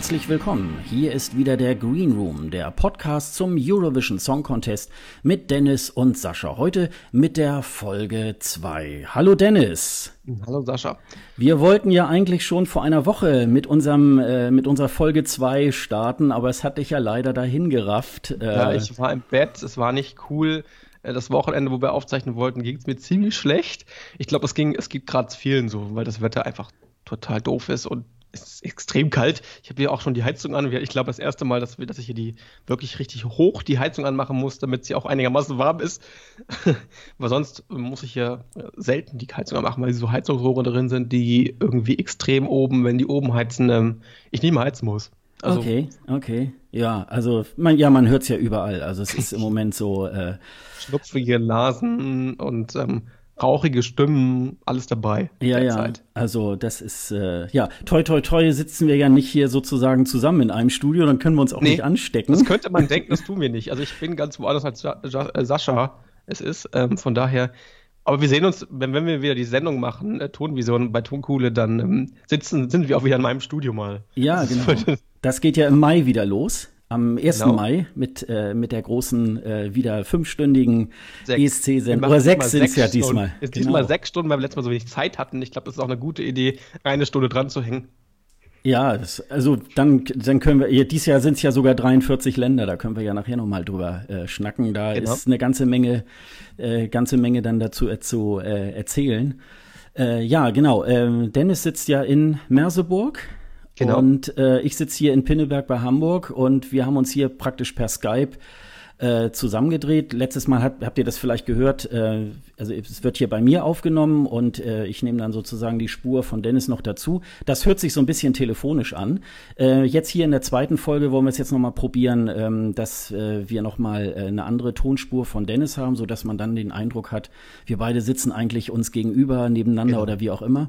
Herzlich willkommen. Hier ist wieder der Green Room, der Podcast zum Eurovision Song Contest mit Dennis und Sascha. Heute mit der Folge 2. Hallo Dennis. Hallo Sascha. Wir wollten ja eigentlich schon vor einer Woche mit unserem äh, mit unserer Folge 2 starten, aber es hat dich ja leider dahin gerafft. Äh, ja, ich war im Bett, es war nicht cool. Äh, das Wochenende, wo wir aufzeichnen wollten, ging es mir ziemlich schlecht. Ich glaube, es ging, es geht gerade vielen so, weil das Wetter einfach total doof ist und es ist extrem kalt. Ich habe hier auch schon die Heizung an. Ich glaube, das erste Mal, dass, wir, dass ich hier die wirklich richtig hoch die Heizung anmachen muss, damit sie auch einigermaßen warm ist. weil sonst muss ich hier äh, selten die Heizung anmachen, weil so Heizungsrohre drin sind, die irgendwie extrem oben, wenn die oben heizen, ähm, ich nicht mehr heizen muss. Also, okay, okay. Ja, also man, ja, man hört es ja überall. Also es ist im Moment so. Äh, Schnupfige Nasen und ähm, rauchige Stimmen, alles dabei. Ja, ja. Zeit. Also das ist äh, ja toi toi toi sitzen wir ja nicht hier sozusagen zusammen in einem Studio, dann können wir uns auch nee, nicht anstecken. Das könnte man denken, das tun wir nicht. Also ich bin ganz woanders als äh, Sascha es ist. Ähm, von daher. Aber wir sehen uns, wenn, wenn wir wieder die Sendung machen, äh, Tonvision bei Tonkuhle, dann ähm, sitzen, sind wir auch wieder in meinem Studio mal. Ja, genau. Das geht ja im Mai wieder los am 1. Genau. Mai mit, äh, mit der großen, äh, wieder fünfstündigen ESC-Sendung. Oder sechs sind es ja diesmal. Ist genau. diesmal sechs Stunden, weil wir letztes Mal so wenig Zeit hatten. Ich glaube, das ist auch eine gute Idee, eine Stunde dran zu hängen. Ja, das, also dann, dann können wir, ja, dieses Jahr sind es ja sogar 43 Länder, da können wir ja nachher nochmal drüber äh, schnacken. Da genau. ist eine ganze Menge, äh, ganze Menge dann dazu äh, zu äh, erzählen. Äh, ja, genau. Äh, Dennis sitzt ja in Merseburg Genau. Und äh, ich sitze hier in Pinneberg bei Hamburg und wir haben uns hier praktisch per Skype äh, zusammengedreht. Letztes Mal hat, habt ihr das vielleicht gehört, äh, also es wird hier bei mir aufgenommen und äh, ich nehme dann sozusagen die Spur von Dennis noch dazu. Das hört sich so ein bisschen telefonisch an. Äh, jetzt hier in der zweiten Folge wollen wir es jetzt nochmal probieren, ähm, dass äh, wir nochmal äh, eine andere Tonspur von Dennis haben, so dass man dann den Eindruck hat, wir beide sitzen eigentlich uns gegenüber, nebeneinander genau. oder wie auch immer.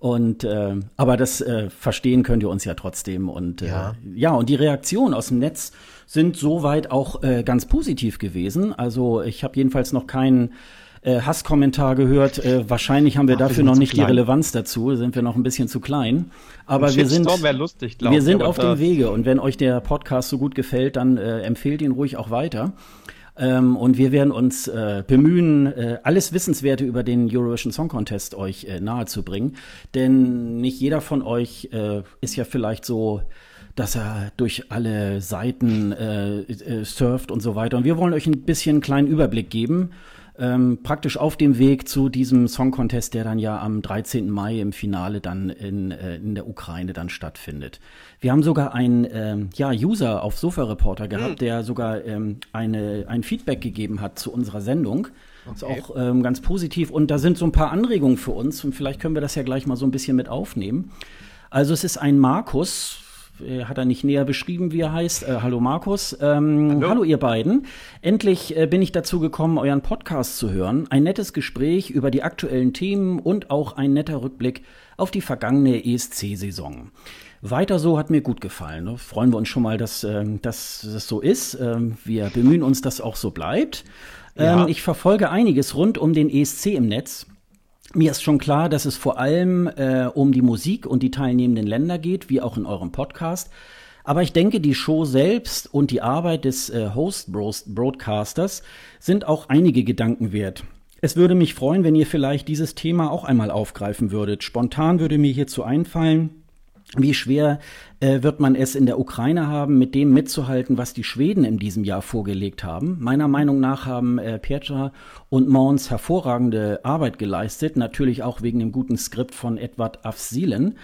Und äh, aber das äh, verstehen könnt ihr uns ja trotzdem. Und äh, ja. ja, und die Reaktionen aus dem Netz sind soweit auch äh, ganz positiv gewesen. Also ich habe jedenfalls noch keinen äh, Hasskommentar gehört. Äh, wahrscheinlich haben wir Ach, dafür wir noch nicht klein. die Relevanz dazu, sind wir noch ein bisschen zu klein. Aber wir sind, lustig, wir sind auf dem Wege. Und wenn euch der Podcast so gut gefällt, dann äh, empfehlt ihn ruhig auch weiter. Ähm, und wir werden uns äh, bemühen, äh, alles Wissenswerte über den Eurovision Song Contest euch äh, nahezubringen. Denn nicht jeder von euch äh, ist ja vielleicht so dass er durch alle Seiten äh, äh, surft und so weiter. Und wir wollen euch ein bisschen einen kleinen Überblick geben ähm, praktisch auf dem Weg zu diesem Song Contest, der dann ja am 13. Mai im Finale dann in, äh, in der Ukraine dann stattfindet. Wir haben sogar einen ähm, ja, User auf Sofa Reporter gehabt, mhm. der sogar ähm, eine, ein Feedback gegeben hat zu unserer Sendung. Okay. Ist auch ähm, ganz positiv. Und da sind so ein paar Anregungen für uns und vielleicht können wir das ja gleich mal so ein bisschen mit aufnehmen. Also es ist ein Markus, äh, hat er nicht näher beschrieben, wie er heißt. Äh, hallo Markus. Ähm, hallo. hallo. ihr beiden. Endlich äh, bin ich dazu gekommen, euren Podcast zu hören. Ein nettes Gespräch über die aktuellen Themen und auch ein netter Rückblick auf die vergangene ESC-Saison. Weiter so hat mir gut gefallen. Da freuen wir uns schon mal, dass, ähm, dass das so ist. Ähm, wir bemühen uns, dass auch so bleibt. Ja. Ähm, ich verfolge einiges rund um den ESC im Netz. Mir ist schon klar, dass es vor allem äh, um die Musik und die teilnehmenden Länder geht, wie auch in eurem Podcast. Aber ich denke, die Show selbst und die Arbeit des äh, Host-Broadcasters sind auch einige Gedanken wert. Es würde mich freuen, wenn ihr vielleicht dieses Thema auch einmal aufgreifen würdet. Spontan würde mir hierzu einfallen, wie schwer äh, wird man es in der Ukraine haben, mit dem mitzuhalten, was die Schweden in diesem Jahr vorgelegt haben? Meiner Meinung nach haben äh, Petra und Mons hervorragende Arbeit geleistet, natürlich auch wegen dem guten Skript von Edward Afsilen.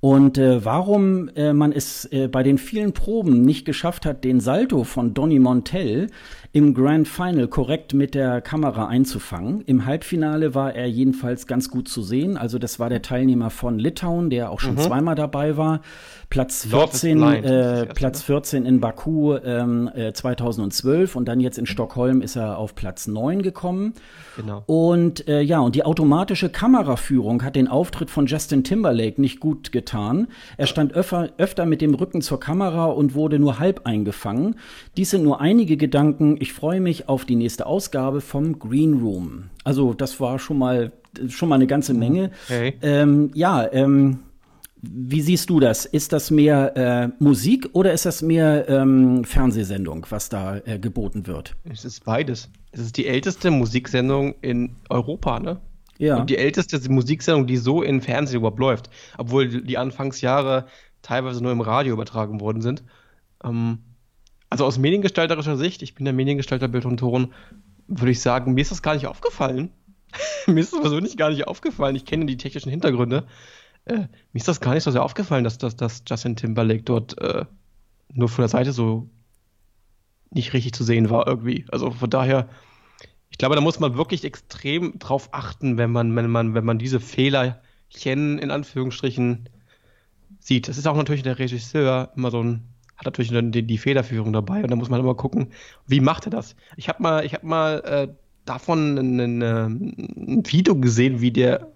Und äh, warum äh, man es äh, bei den vielen Proben nicht geschafft hat, den Salto von Donny Montel im Grand Final korrekt mit der Kamera einzufangen. Im Halbfinale war er jedenfalls ganz gut zu sehen. Also das war der Teilnehmer von Litauen, der auch schon mhm. zweimal dabei war. Platz 14, äh, Platz 14 in Baku ähm, äh, 2012 und dann jetzt in Stockholm ist er auf Platz 9 gekommen. Genau. Und äh, ja, und die automatische Kameraführung hat den Auftritt von Justin Timberlake nicht gut getan. Er stand öfter, öfter mit dem Rücken zur Kamera und wurde nur halb eingefangen. Dies sind nur einige Gedanken. Ich freue mich auf die nächste Ausgabe vom Green Room. Also das war schon mal schon mal eine ganze Menge. Okay. Ähm, ja, ähm, Wie siehst du das? Ist das mehr äh, Musik oder ist das mehr ähm, Fernsehsendung, was da äh, geboten wird? Es ist beides. Es ist die älteste Musiksendung in Europa, ne? Ja. Und die älteste Musiksendung, die so in Fernsehen überhaupt läuft, obwohl die Anfangsjahre teilweise nur im Radio übertragen worden sind. Ähm, also aus mediengestalterischer Sicht, ich bin der Mediengestalter Bild und Ton, würde ich sagen, mir ist das gar nicht aufgefallen. mir ist das persönlich gar nicht aufgefallen. Ich kenne die technischen Hintergründe. Äh, mir ist das gar nicht so sehr aufgefallen, dass, dass, dass Justin Timberlake dort äh, nur von der Seite so nicht richtig zu sehen war irgendwie. Also von daher, ich glaube, da muss man wirklich extrem drauf achten, wenn man, wenn man, wenn man diese Fehlerchen in Anführungsstrichen sieht. Das ist auch natürlich der Regisseur immer so ein, hat natürlich dann die, die Federführung dabei und da muss man immer gucken, wie macht er das. Ich habe mal, ich habe mal äh, davon ein, ein, ein Video gesehen, wie der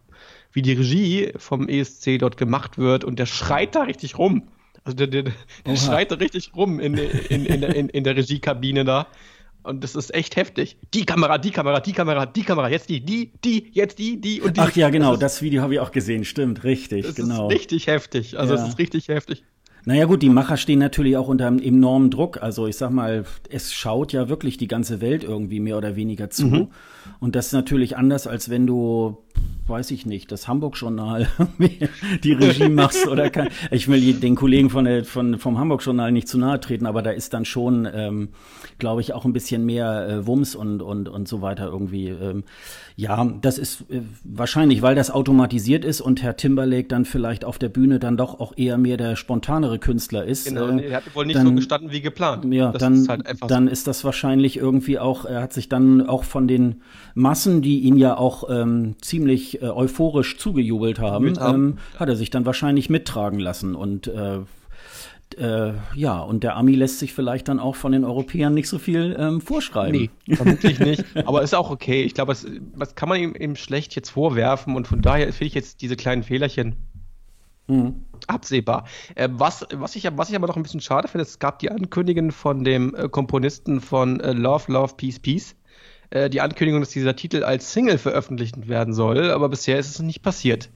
wie die Regie vom ESC dort gemacht wird und der schreit da richtig rum. Also der, der, der schreit da richtig rum in, in, in, in, in der Regiekabine da. Und das ist echt heftig. Die Kamera, die Kamera, die Kamera, die Kamera, jetzt die, die, die, jetzt die, die und die. Ach ja, genau, das, ist, das Video habe ich auch gesehen, stimmt, richtig, das genau. Das ist richtig heftig. Also es ja. ist richtig heftig. Naja gut, die Macher stehen natürlich auch unter einem enormen Druck. Also ich sag mal, es schaut ja wirklich die ganze Welt irgendwie mehr oder weniger zu. Mhm. Und das ist natürlich anders, als wenn du weiß ich nicht, das Hamburg-Journal die Regie machst oder kann. Ich will den Kollegen von der, von, vom Hamburg-Journal nicht zu nahe treten, aber da ist dann schon, ähm, glaube ich, auch ein bisschen mehr äh, Wumms und, und, und so weiter irgendwie. Ähm, ja, das ist äh, wahrscheinlich, weil das automatisiert ist und Herr Timberlake dann vielleicht auf der Bühne dann doch auch eher mehr der spontanere Künstler ist. Genau, äh, er hat wohl nicht dann, so gestanden wie geplant. Ja, das dann, ist halt dann so. ist das wahrscheinlich irgendwie auch, er hat sich dann auch von den Massen, die ihn ja auch ähm, ziemlich äh, euphorisch zugejubelt haben, ähm, hat er sich dann wahrscheinlich mittragen lassen. Und äh, äh, ja, und der Ami lässt sich vielleicht dann auch von den Europäern nicht so viel ähm, vorschreiben. Nee, vermutlich nicht. Aber ist auch okay. Ich glaube, was, was kann man ihm eben schlecht jetzt vorwerfen und von daher finde ich jetzt diese kleinen Fehlerchen mhm. absehbar. Äh, was, was, ich, was ich aber noch ein bisschen schade finde, es gab die Ankündigung von dem äh, Komponisten von äh, Love, Love, Peace, Peace äh, die Ankündigung, dass dieser Titel als Single veröffentlicht werden soll, aber bisher ist es nicht passiert.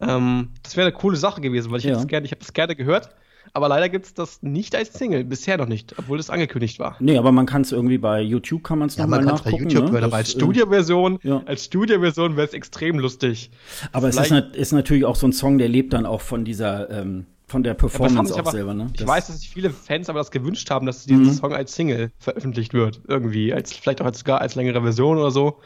Ähm, das wäre eine coole Sache gewesen, weil ich ja. hätte es gerne, ich habe es gerne gehört. Aber leider gibt es das nicht als Single, bisher noch nicht, obwohl es angekündigt war. Nee, aber man kann es irgendwie bei YouTube kann man's ja, noch man mal nachgucken. Bei YouTube, ne? aber als Studioversion, ja. als Studioversion wäre es extrem lustig. Aber Vielleicht es ist, ist, natürlich auch so ein Song, der lebt dann auch von dieser ähm, von der Performance auch aber, selber, ne? Ich das weiß, dass sich viele Fans aber das gewünscht haben, dass dieser mhm. Song als Single veröffentlicht wird. Irgendwie. Als, vielleicht auch als, sogar als längere Version oder so.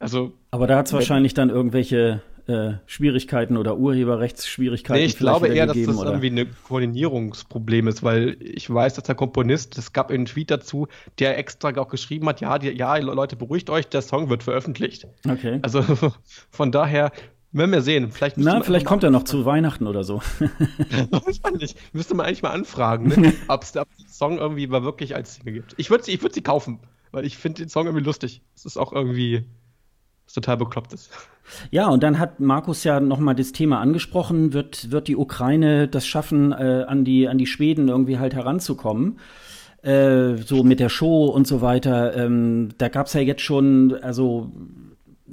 Also. Aber da hat es wahrscheinlich dann irgendwelche äh, Schwierigkeiten oder Urheberrechtsschwierigkeiten. Nee, ich glaube eher, dass das oder? irgendwie ein Koordinierungsproblem ist, weil ich weiß, dass der Komponist, es gab einen Tweet dazu, der extra auch geschrieben hat, ja, die, ja, Leute, beruhigt euch, der Song wird veröffentlicht. Okay. Also von daher werden wir sehen. Vielleicht Na, vielleicht kommt er noch zu Weihnachten oder so. nicht. Müsste man eigentlich mal anfragen, ne? ob es den Song irgendwie mal wirklich als Single gibt. Ich würde sie, ich würd sie kaufen, weil ich finde den Song irgendwie lustig. Es ist auch irgendwie was total beklopptes. Ja, und dann hat Markus ja nochmal das Thema angesprochen, wird, wird die Ukraine das schaffen, äh, an, die, an die Schweden irgendwie halt heranzukommen? Äh, so mit der Show und so weiter. Ähm, da gab's ja jetzt schon, also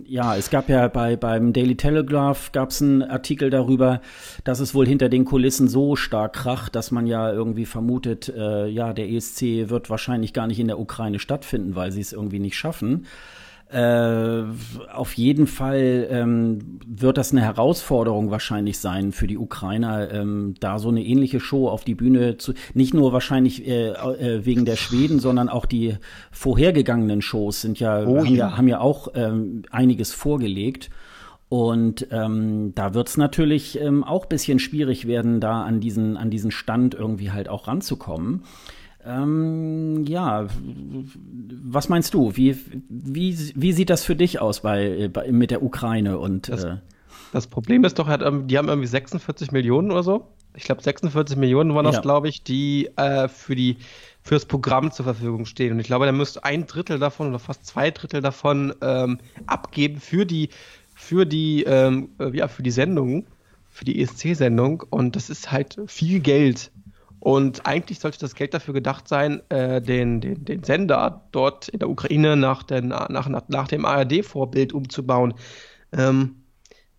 ja, es gab ja bei beim Daily Telegraph gab es einen Artikel darüber, dass es wohl hinter den Kulissen so stark kracht, dass man ja irgendwie vermutet, äh, ja, der ESC wird wahrscheinlich gar nicht in der Ukraine stattfinden, weil sie es irgendwie nicht schaffen. Äh, auf jeden Fall ähm, wird das eine Herausforderung wahrscheinlich sein für die Ukrainer, ähm, da so eine ähnliche Show auf die Bühne zu, nicht nur wahrscheinlich äh, äh, wegen der Schweden, sondern auch die vorhergegangenen Shows sind ja, oh, haben, ja. haben ja auch ähm, einiges vorgelegt. Und ähm, da wird es natürlich ähm, auch bisschen schwierig werden, da an diesen, an diesen Stand irgendwie halt auch ranzukommen. Ähm, ja, was meinst du? Wie, wie, wie sieht das für dich aus bei, bei mit der Ukraine? Und, das, äh, das Problem ist doch, die haben irgendwie 46 Millionen oder so. Ich glaube, 46 Millionen waren das, ja. glaube ich, die äh, für die fürs Programm zur Verfügung stehen. Und ich glaube, da müsste ein Drittel davon oder fast zwei Drittel davon ähm, abgeben für die, für die, ähm, äh, ja, für die Sendung, für die ESC-Sendung. Und das ist halt viel Geld. Und eigentlich sollte das Geld dafür gedacht sein, äh, den, den, den Sender dort in der Ukraine nach, den, nach, nach, dem ARD-Vorbild umzubauen. Ähm,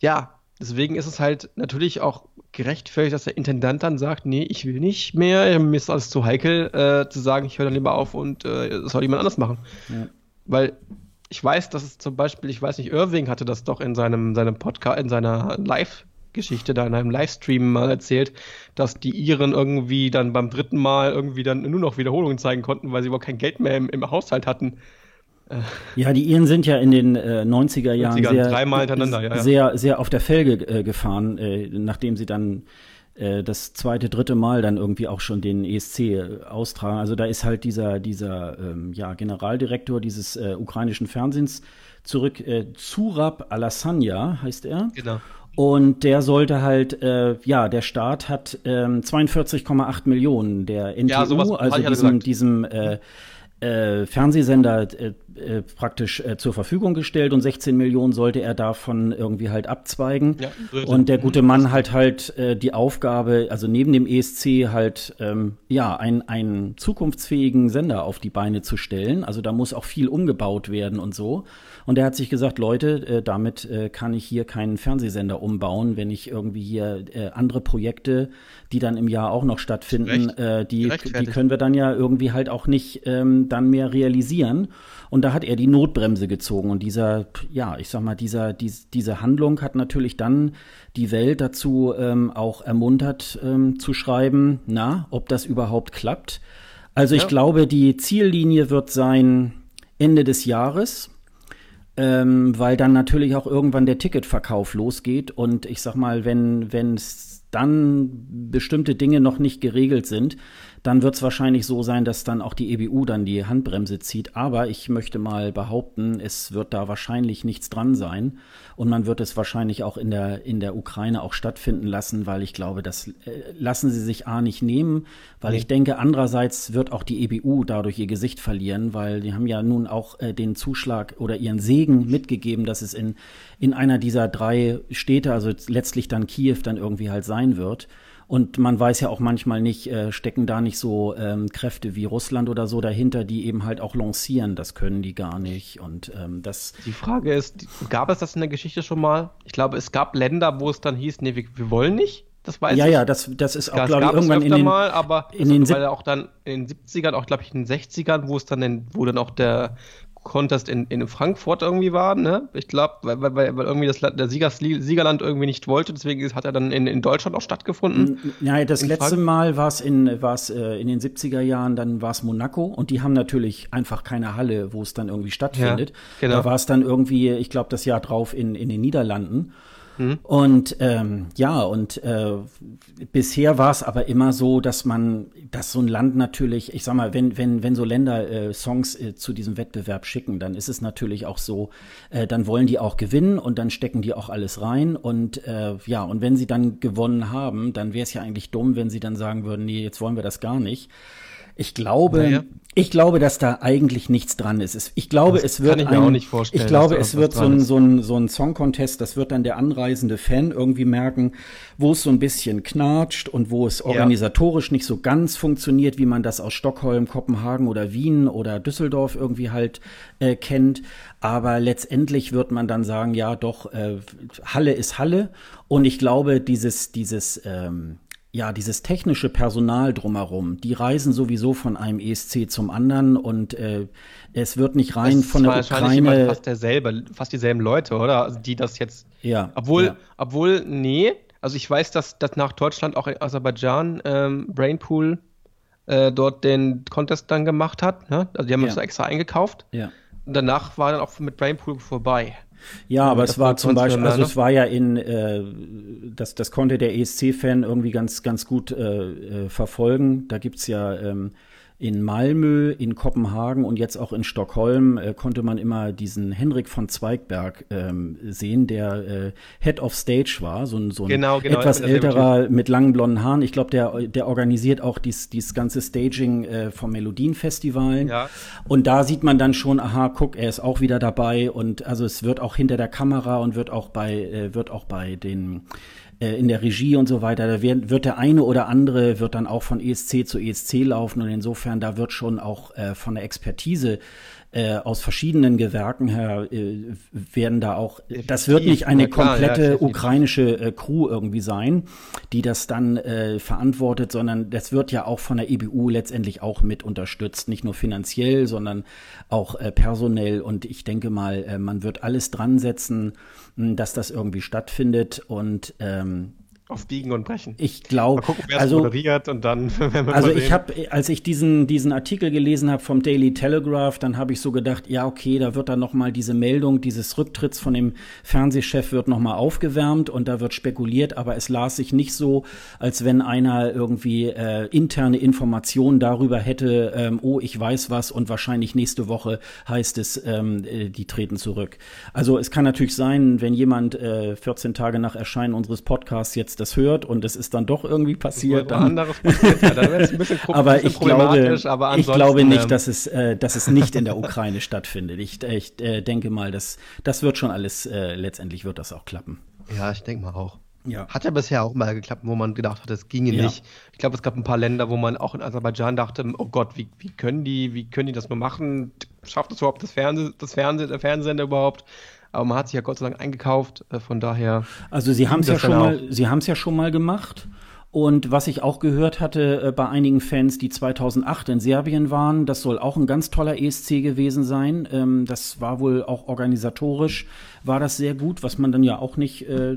ja, Deswegen ist es halt natürlich auch gerechtfertigt, dass der Intendant dann sagt, nee, ich will nicht mehr, mir ist alles zu heikel, äh, zu sagen, ich höre dann lieber auf und äh, das soll jemand anders machen. Ja. Weil ich weiß, dass es zum Beispiel, ich weiß nicht, Irving hatte das doch in seinem, seinem Podcast, in seiner Live-Geschichte da in einem Livestream mal erzählt, dass die Iren irgendwie dann beim dritten Mal irgendwie dann nur noch Wiederholungen zeigen konnten, weil sie überhaupt kein Geld mehr im, im Haushalt hatten. Ja, die Iren sind ja in den äh, 90er Jahren 90er, sehr, ja, ja. sehr, sehr auf der Felge äh, gefahren, äh, nachdem sie dann äh, das zweite, dritte Mal dann irgendwie auch schon den ESC äh, austragen. Also da ist halt dieser, dieser ähm, ja, Generaldirektor dieses äh, ukrainischen Fernsehens zurück, äh, Zurab Alassania heißt er. Genau. Und der sollte halt, äh, ja, der Staat hat ähm, 42,8 Millionen der NTU, ja, also diesem, diesem äh, äh, Fernsehsender äh, äh, praktisch äh, zur Verfügung gestellt und 16 Millionen sollte er davon irgendwie halt abzweigen. Ja, und der gute Mann halt halt äh, die Aufgabe, also neben dem ESC halt ähm, ja ein, einen zukunftsfähigen Sender auf die Beine zu stellen. Also da muss auch viel umgebaut werden und so. Und er hat sich gesagt, Leute, äh, damit äh, kann ich hier keinen Fernsehsender umbauen, wenn ich irgendwie hier äh, andere Projekte, die dann im Jahr auch noch stattfinden, äh, die, die können wir dann ja irgendwie halt auch nicht ähm, dann mehr realisieren. Und da hat er die Notbremse gezogen. Und dieser, ja, ich sag mal, dieser, dies, diese Handlung hat natürlich dann die Welt dazu ähm, auch ermuntert ähm, zu schreiben, na, ob das überhaupt klappt. Also ich ja. glaube, die Ziellinie wird sein Ende des Jahres ähm, weil dann natürlich auch irgendwann der Ticketverkauf losgeht und ich sag mal, wenn es dann bestimmte Dinge noch nicht geregelt sind, dann wird es wahrscheinlich so sein, dass dann auch die EBU dann die Handbremse zieht. Aber ich möchte mal behaupten, es wird da wahrscheinlich nichts dran sein. Und man wird es wahrscheinlich auch in der, in der Ukraine auch stattfinden lassen, weil ich glaube, das äh, lassen sie sich A nicht nehmen, weil nee. ich denke, andererseits wird auch die EBU dadurch ihr Gesicht verlieren, weil die haben ja nun auch äh, den Zuschlag oder ihren Segen mitgegeben, dass es in, in einer dieser drei Städte, also letztlich dann Kiew, dann irgendwie halt sein wird. Und man weiß ja auch manchmal nicht, äh, stecken da nicht so ähm, Kräfte wie Russland oder so dahinter, die eben halt auch lancieren. Das können die gar nicht. Und ähm, das. Die Frage ist, gab es das in der Geschichte schon mal? Ich glaube, es gab Länder, wo es dann hieß, nee, wir, wir wollen nicht. Das weiß ja, ich. ja, das, das ist auch, glaube ich, irgendwann in den, mal, aber in den weil auch dann in den 70ern, auch glaube ich in den 60ern, wo es dann, in, wo dann auch der Contest in, in Frankfurt irgendwie war, ne? Ich glaube, weil, weil, weil irgendwie das der Siegers, Siegerland irgendwie nicht wollte, deswegen hat er dann in, in Deutschland auch stattgefunden. Ja, das letzte Frank Mal war es in, war's, äh, in den 70er Jahren, dann war es Monaco und die haben natürlich einfach keine Halle, wo es dann irgendwie stattfindet. Ja, genau. Da war es dann irgendwie, ich glaube, das Jahr drauf in, in den Niederlanden. Mhm. Und ähm, ja, und äh, bisher war es aber immer so, dass man, dass so ein Land natürlich, ich sag mal, wenn, wenn, wenn so Länder äh, Songs äh, zu diesem Wettbewerb schicken, dann ist es natürlich auch so, äh, dann wollen die auch gewinnen und dann stecken die auch alles rein. Und äh, ja, und wenn sie dann gewonnen haben, dann wäre es ja eigentlich dumm, wenn sie dann sagen würden, nee, jetzt wollen wir das gar nicht. Ich glaube, naja. ich glaube, dass da eigentlich nichts dran ist. Ich glaube, das es wird ich ein, ich glaube, es wird so ein, so ein, so ein Song Contest, das wird dann der anreisende Fan irgendwie merken, wo es so ein bisschen knatscht und wo es organisatorisch ja. nicht so ganz funktioniert, wie man das aus Stockholm, Kopenhagen oder Wien oder Düsseldorf irgendwie halt äh, kennt. Aber letztendlich wird man dann sagen, ja, doch, äh, Halle ist Halle. Und ich glaube, dieses, dieses, ähm, ja, dieses technische Personal drumherum, die reisen sowieso von einem ESC zum anderen und äh, es wird nicht rein von der Ukraine. Fast derselbe, fast dieselben Leute, oder? Also die das jetzt. Ja. Obwohl, ja. obwohl, nee. Also ich weiß, dass, dass nach Deutschland auch in Aserbaidschan ähm, Brainpool äh, dort den Contest dann gemacht hat. Ne? Also die haben ja. uns extra eingekauft. Ja. Und danach war dann auch mit Brainpool vorbei. Ja, aber es war zum Beispiel, also es war ja in, äh, das, das konnte der ESC-Fan irgendwie ganz, ganz gut äh, äh, verfolgen. Da gibt's ja ähm, in Malmö, in Kopenhagen und jetzt auch in Stockholm äh, konnte man immer diesen Henrik von Zweigberg ähm, sehen, der äh, Head of Stage war, so ein, so ein genau, genau, etwas älterer mit langen blonden Haaren. Ich glaube, der, der organisiert auch dies, dies ganze Staging äh, vom Melodienfestivalen. Ja. Und da sieht man dann schon, aha, guck, er ist auch wieder dabei und also es wird auch hinter der Kamera und wird auch bei, äh, wird auch bei den äh, in der Regie und so weiter, da wird, wird der eine oder andere wird dann auch von ESC zu ESC laufen und insofern da wird schon auch äh, von der Expertise äh, aus verschiedenen Gewerken her äh, werden da auch, das wird nicht eine komplette ukrainische äh, Crew irgendwie sein, die das dann äh, verantwortet, sondern das wird ja auch von der EBU letztendlich auch mit unterstützt, nicht nur finanziell, sondern auch äh, personell. Und ich denke mal, äh, man wird alles dran setzen, dass das irgendwie stattfindet. Und ähm, auf Biegen und Brechen. Ich glaube, also moderiert und dann. also ich habe, als ich diesen diesen Artikel gelesen habe vom Daily Telegraph, dann habe ich so gedacht, ja okay, da wird dann noch mal diese Meldung dieses Rücktritts von dem Fernsehchef wird noch mal aufgewärmt und da wird spekuliert, aber es las sich nicht so, als wenn einer irgendwie äh, interne Informationen darüber hätte, ähm, oh ich weiß was und wahrscheinlich nächste Woche heißt es, ähm, äh, die treten zurück. Also es kann natürlich sein, wenn jemand äh, 14 Tage nach Erscheinen unseres Podcasts jetzt das hört und es ist dann doch irgendwie passiert. Dann, anderes passiert ja, dann ein bisschen, aber ich glaube, aber ich glaube nicht, ähm, dass es, äh, dass es nicht in der Ukraine stattfindet. Ich, ich äh, denke mal, dass das wird schon alles, äh, letztendlich wird das auch klappen. Ja, ich denke mal auch. Ja. Hat ja bisher auch mal geklappt, wo man gedacht hat, es ginge ja. nicht. Ich glaube, es gab ein paar Länder, wo man auch in Aserbaidschan dachte, oh Gott, wie, wie können die, wie können die das nur machen? Schafft es überhaupt das Fernsehen, das Fernsehen, der Fernsehsender überhaupt? Aber man hat sich ja Gott sei Dank eingekauft, äh, von daher. Also sie haben es ja schon mal, sie haben es ja schon mal gemacht. Und was ich auch gehört hatte äh, bei einigen Fans, die 2008 in Serbien waren, das soll auch ein ganz toller ESC gewesen sein. Ähm, das war wohl auch organisatorisch, war das sehr gut, was man dann ja auch nicht äh,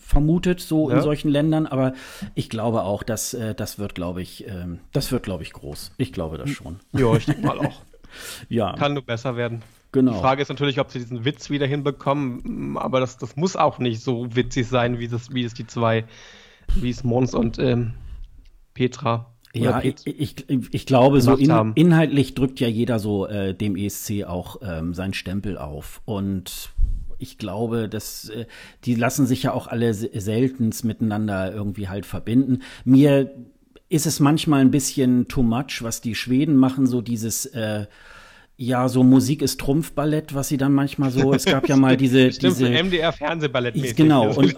vermutet, so ja. in solchen Ländern. Aber ich glaube auch, dass äh, das wird, glaube ich, äh, das wird, glaube ich, groß. Ich glaube das schon. Ja, ich denke mal auch. ja. Kann nur besser werden. Genau. Die Frage ist natürlich, ob sie diesen Witz wieder hinbekommen, aber das, das muss auch nicht so witzig sein, wie, das, wie es die zwei, wie es Mons und ähm, Petra ja, ich, ich, ich, glaube, so in, inhaltlich drückt ja jeder so äh, dem ESC auch ähm, seinen Stempel auf. Und ich glaube, dass äh, die lassen sich ja auch alle seltenst miteinander irgendwie halt verbinden. Mir ist es manchmal ein bisschen too much, was die Schweden machen, so dieses äh, ja, so Musik ist Trumpfballett, was sie dann manchmal so, es gab ja mal diese, Stimmt, diese MDR Fernsehballett Genau, und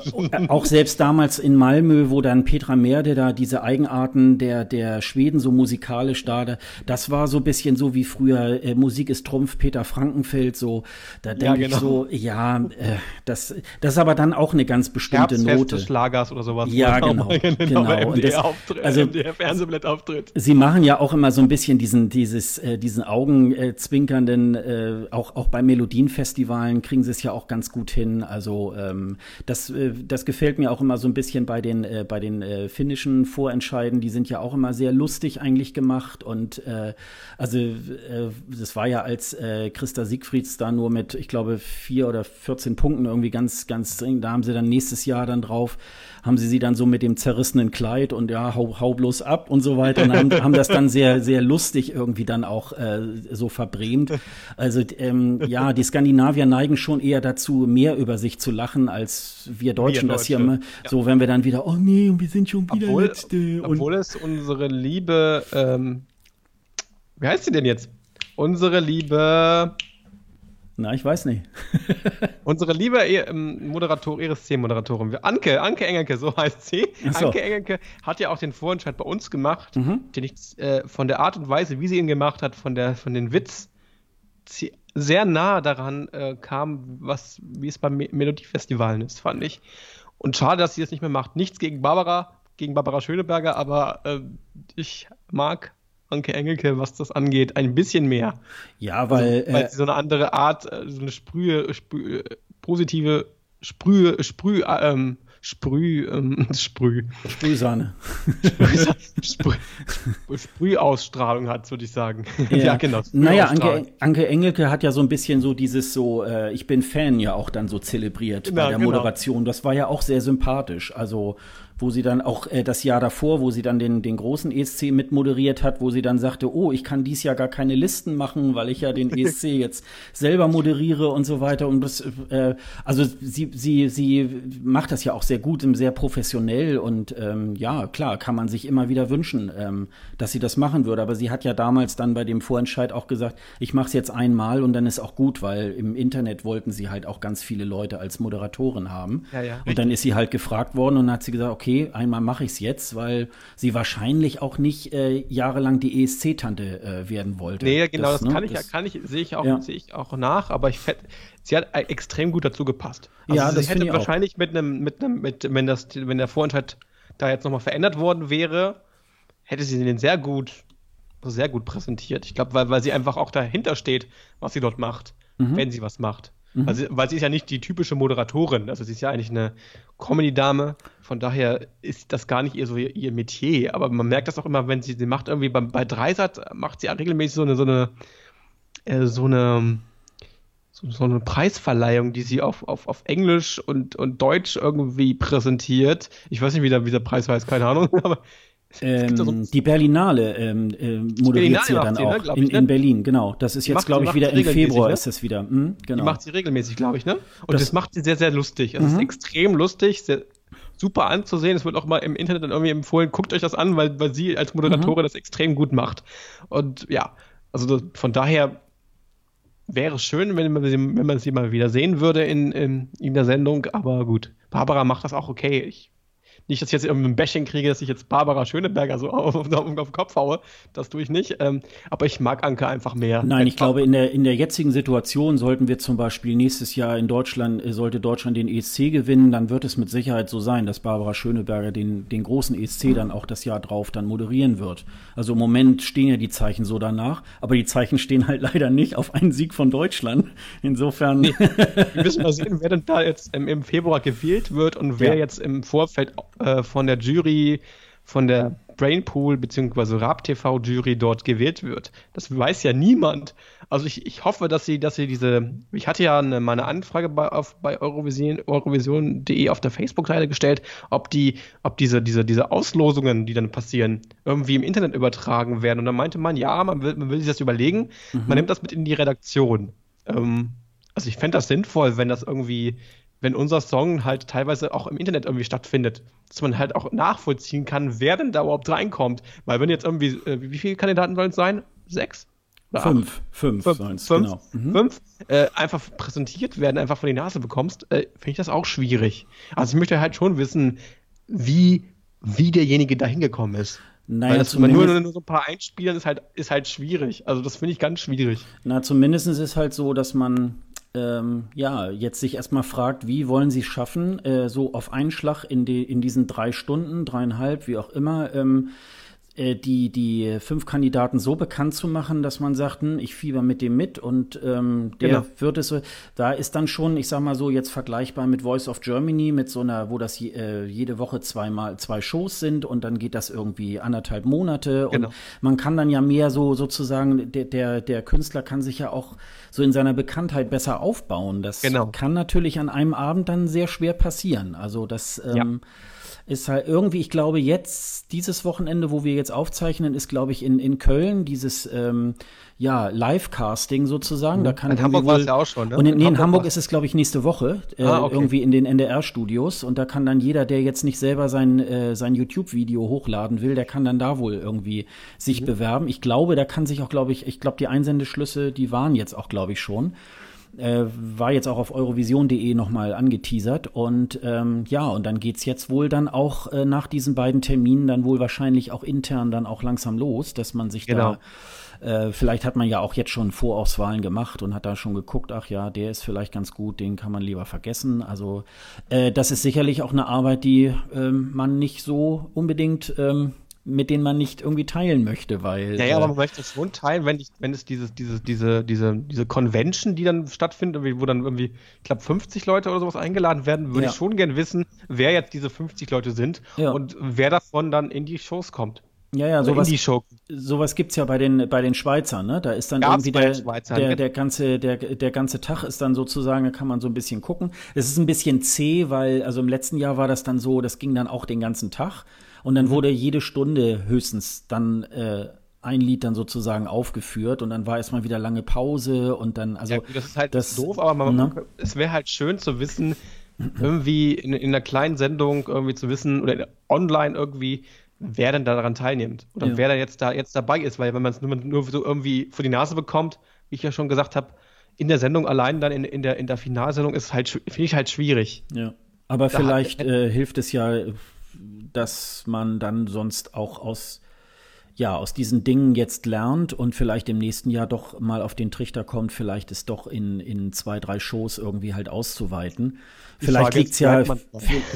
auch selbst damals in Malmö, wo dann Petra Merde da diese Eigenarten der, der Schweden so musikalisch da, das war so ein bisschen so wie früher äh, Musik ist Trumpf, Peter Frankenfeld, so, da denke ja, genau. ich so, ja, äh, das, das ist aber dann auch eine ganz bestimmte Note. des Schlagers oder sowas. Ja, genau, genau. MDR das, Auftritt, also, MDR Fernsehballett auftritt. Sie machen ja auch immer so ein bisschen diesen, dieses, äh, diesen Augen, äh, zwinkernden, äh, auch, auch bei Melodienfestivalen kriegen sie es ja auch ganz gut hin. Also ähm, das, äh, das gefällt mir auch immer so ein bisschen bei den, äh, bei den äh, finnischen Vorentscheiden. Die sind ja auch immer sehr lustig eigentlich gemacht. Und äh, also äh, das war ja als äh, Christa Siegfrieds da nur mit, ich glaube, vier oder 14 Punkten irgendwie ganz, ganz dringend. Da haben sie dann nächstes Jahr dann drauf haben sie sie dann so mit dem zerrissenen Kleid und ja, hau, hau bloß ab und so weiter und haben, haben das dann sehr, sehr lustig irgendwie dann auch äh, so verbrämt. Also ähm, ja, die Skandinavier neigen schon eher dazu, mehr über sich zu lachen, als wir Deutschen wir das hier immer, ja. so wenn wir dann wieder, oh nee, wir sind schon wieder obwohl, Letzte. Obwohl es unsere liebe, ähm, wie heißt sie denn jetzt? Unsere liebe na, ich weiß nicht. Unsere liebe e Moderator, ESC-Moderatorin, Anke, Anke Engelke, so heißt sie. So. Anke Engelke hat ja auch den Vorentscheid bei uns gemacht, mhm. den ich äh, von der Art und Weise, wie sie ihn gemacht hat, von, der, von den Witz, sehr nah daran äh, kam, was, wie es beim Me Melodiefestivalen ist, fand ich. Und schade, dass sie das nicht mehr macht. Nichts gegen Barbara, gegen Barbara Schöneberger, aber äh, ich mag Anke Engelke, was das angeht, ein bisschen mehr. Ja, weil. Also, weil äh, sie so eine andere Art, äh, so eine Sprühe, Sprühe positive Sprühe, Sprüh, ähm, Sprüh, ähm, Sprüh. Sprühsahne. Sprüh, Sprühausstrahlung hat, würde ich sagen. Ja, ja genau. Naja, Anke, Anke, Engelke hat ja so ein bisschen so dieses so, äh, ich bin Fan ja auch dann so zelebriert ja, bei der genau. Moderation. Das war ja auch sehr sympathisch. Also wo sie dann auch äh, das Jahr davor, wo sie dann den, den großen ESC mitmoderiert hat, wo sie dann sagte, oh, ich kann dies Jahr gar keine Listen machen, weil ich ja den ESC jetzt selber moderiere und so weiter. Und das, äh, also sie, sie, sie macht das ja auch sehr gut, sehr professionell und ähm, ja, klar, kann man sich immer wieder wünschen, ähm, dass sie das machen würde. Aber sie hat ja damals dann bei dem Vorentscheid auch gesagt, ich mache es jetzt einmal und dann ist auch gut, weil im Internet wollten sie halt auch ganz viele Leute als Moderatorin haben. Ja, ja, und dann ist sie halt gefragt worden und hat sie gesagt, okay, okay, einmal mache ich es jetzt, weil sie wahrscheinlich auch nicht äh, jahrelang die ESC-Tante äh, werden wollte. Nee, genau, das, das ne, kann ich, das, kann ich, sehe ich auch, ja. sehe ich auch nach, aber ich fett, sie hat extrem gut dazu gepasst. Also ja, sie das hätte wahrscheinlich auch. mit einem, mit einem, mit, wenn das, wenn der Vorentscheid da jetzt nochmal verändert worden wäre, hätte sie den sehr gut, sehr gut präsentiert. Ich glaube, weil, weil sie einfach auch dahinter steht, was sie dort macht, mhm. wenn sie was macht. Mhm. Also, weil sie ist ja nicht die typische Moderatorin. Also sie ist ja eigentlich eine Comedy-Dame. Von daher ist das gar nicht ihr so ihr, Metier. Aber man merkt das auch immer, wenn sie, sie macht irgendwie bei, bei Dreisat, macht sie ja regelmäßig so eine, so eine, äh, so eine, so, eine Preisverleihung, die sie auf, auf, auf Englisch und, und Deutsch irgendwie präsentiert. Ich weiß nicht, wie der, wie der Preis heißt, keine Ahnung, aber ähm, so die Berlinale ähm, äh, moderiert sie ja dann sie, auch ne, in, ne? in, Berlin, genau. Das ist jetzt, glaube ich, wieder im Februar ne? ist es wieder. Mhm, genau. Die macht sie regelmäßig, glaube ich, ne? Und das, das, macht sie sehr, sehr lustig. Es ist mhm. extrem lustig, sehr, super anzusehen. Es wird auch mal im Internet dann irgendwie empfohlen, guckt euch das an, weil, weil sie als Moderatorin mhm. das extrem gut macht. Und ja, also das, von daher wäre es schön, wenn man, sie, wenn man sie mal wieder sehen würde in, in, in der Sendung, aber gut. Barbara macht das auch okay. Ich nicht, dass ich jetzt irgendwie ein Bashing kriege, dass ich jetzt Barbara Schöneberger so auf, auf, auf, den Kopf haue. Das tue ich nicht. Ähm, aber ich mag Anke einfach mehr. Nein, ich glaube, in der, in der jetzigen Situation sollten wir zum Beispiel nächstes Jahr in Deutschland, äh, sollte Deutschland den ESC gewinnen, dann wird es mit Sicherheit so sein, dass Barbara Schöneberger den, den großen ESC dann auch das Jahr drauf dann moderieren wird. Also im Moment stehen ja die Zeichen so danach, aber die Zeichen stehen halt leider nicht auf einen Sieg von Deutschland. Insofern. Nee, wir müssen mal sehen, wer denn da jetzt im, im Februar gewählt wird und wer ja. jetzt im Vorfeld äh, von der Jury, von der Brainpool bzw. RAB-TV-Jury dort gewählt wird. Das weiß ja niemand. Also ich, ich hoffe, dass sie, dass sie diese, ich hatte ja eine, meine Anfrage bei, auf, bei Eurovision, Eurovision.de auf der Facebook-Seite gestellt, ob die, ob diese, diese, diese Auslosungen, die dann passieren, irgendwie im Internet übertragen werden. Und dann meinte man, ja, man will, man will sich das überlegen, mhm. man nimmt das mit in die Redaktion. Ähm, also ich fände das sinnvoll, wenn das irgendwie wenn unser Song halt teilweise auch im Internet irgendwie stattfindet, dass man halt auch nachvollziehen kann, wer denn da überhaupt reinkommt. Weil wenn jetzt irgendwie, äh, wie viele Kandidaten sollen es sein? Sechs? Fünf, fünf, fünf, fünf, genau. Mhm. fünf äh, einfach präsentiert werden, einfach vor die Nase bekommst, äh, finde ich das auch schwierig. Also ich möchte halt schon wissen, wie, wie derjenige da hingekommen ist. Naja, Weil das nur, nur so ein paar einspielen ist halt, ist halt schwierig. Also das finde ich ganz schwierig. Na, zumindest ist es halt so, dass man ähm, ja, jetzt sich erstmal fragt, wie wollen Sie es schaffen, äh, so auf einen Schlag in, die, in diesen drei Stunden, dreieinhalb, wie auch immer, ähm, äh, die, die fünf Kandidaten so bekannt zu machen, dass man sagt, hm, ich fieber mit dem mit und ähm, der genau. wird es so, da ist dann schon, ich sag mal so, jetzt vergleichbar mit Voice of Germany, mit so einer, wo das äh, jede Woche zweimal zwei Shows sind und dann geht das irgendwie anderthalb Monate genau. und man kann dann ja mehr so sozusagen, der, der, der Künstler kann sich ja auch so in seiner Bekanntheit besser aufbauen. Das genau. kann natürlich an einem Abend dann sehr schwer passieren. Also das ähm, ja ist halt irgendwie, ich glaube, jetzt, dieses Wochenende, wo wir jetzt aufzeichnen, ist, glaube ich, in, in Köln dieses ähm, ja, Live-Casting sozusagen. Mhm. Da kann in Hamburg war es ja auch schon, ne? Und in, nee, in Hamburg ist es, glaube ich, nächste Woche, äh, ah, okay. irgendwie in den NDR-Studios. Und da kann dann jeder, der jetzt nicht selber sein, äh, sein YouTube-Video hochladen will, der kann dann da wohl irgendwie sich mhm. bewerben. Ich glaube, da kann sich auch, glaube ich, ich glaube, die Einsendeschlüsse, die waren jetzt auch, glaube ich, schon. Äh, war jetzt auch auf eurovision.de nochmal angeteasert. Und ähm, ja, und dann geht's jetzt wohl dann auch äh, nach diesen beiden Terminen dann wohl wahrscheinlich auch intern dann auch langsam los, dass man sich genau. da äh, vielleicht hat man ja auch jetzt schon Vorauswahlen gemacht und hat da schon geguckt, ach ja, der ist vielleicht ganz gut, den kann man lieber vergessen. Also äh, das ist sicherlich auch eine Arbeit, die ähm, man nicht so unbedingt ähm, mit denen man nicht irgendwie teilen möchte, weil. Ja, ja, aber man möchte es schon teilen, wenn, ich, wenn es dieses, dieses, diese, diese, diese Convention, die dann stattfindet, wo dann irgendwie, ich glaube, 50 Leute oder sowas eingeladen werden, würde ja. ich schon gern wissen, wer jetzt diese 50 Leute sind ja. und wer davon dann in die Shows kommt. Ja, ja, sowas, sowas gibt's ja bei den, bei den Schweizern, ne? Da ist dann Gab's irgendwie der, der, der, der, ganze, der, der ganze Tag ist dann sozusagen, da kann man so ein bisschen gucken. Es ist ein bisschen zäh, weil, also im letzten Jahr war das dann so, das ging dann auch den ganzen Tag. Und dann mhm. wurde jede Stunde höchstens dann äh, ein Lied dann sozusagen aufgeführt und dann war erstmal wieder lange Pause und dann, also. Ja, das ist halt das, doof, aber man, ne? es wäre halt schön zu wissen, irgendwie in, in einer kleinen Sendung irgendwie zu wissen oder online irgendwie, wer denn daran teilnimmt oder ja. wer da jetzt da jetzt dabei ist, weil wenn man es nur, nur so irgendwie vor die Nase bekommt, wie ich ja schon gesagt habe, in der Sendung allein dann in, in der in der Finalsendung ist halt finde ich halt schwierig. Ja. Aber da vielleicht hat, äh, hilft es ja dass man dann sonst auch aus ja, aus diesen Dingen jetzt lernt und vielleicht im nächsten Jahr doch mal auf den Trichter kommt, vielleicht es doch in, in zwei, drei Shows irgendwie halt auszuweiten. Vielleicht liegt es ja,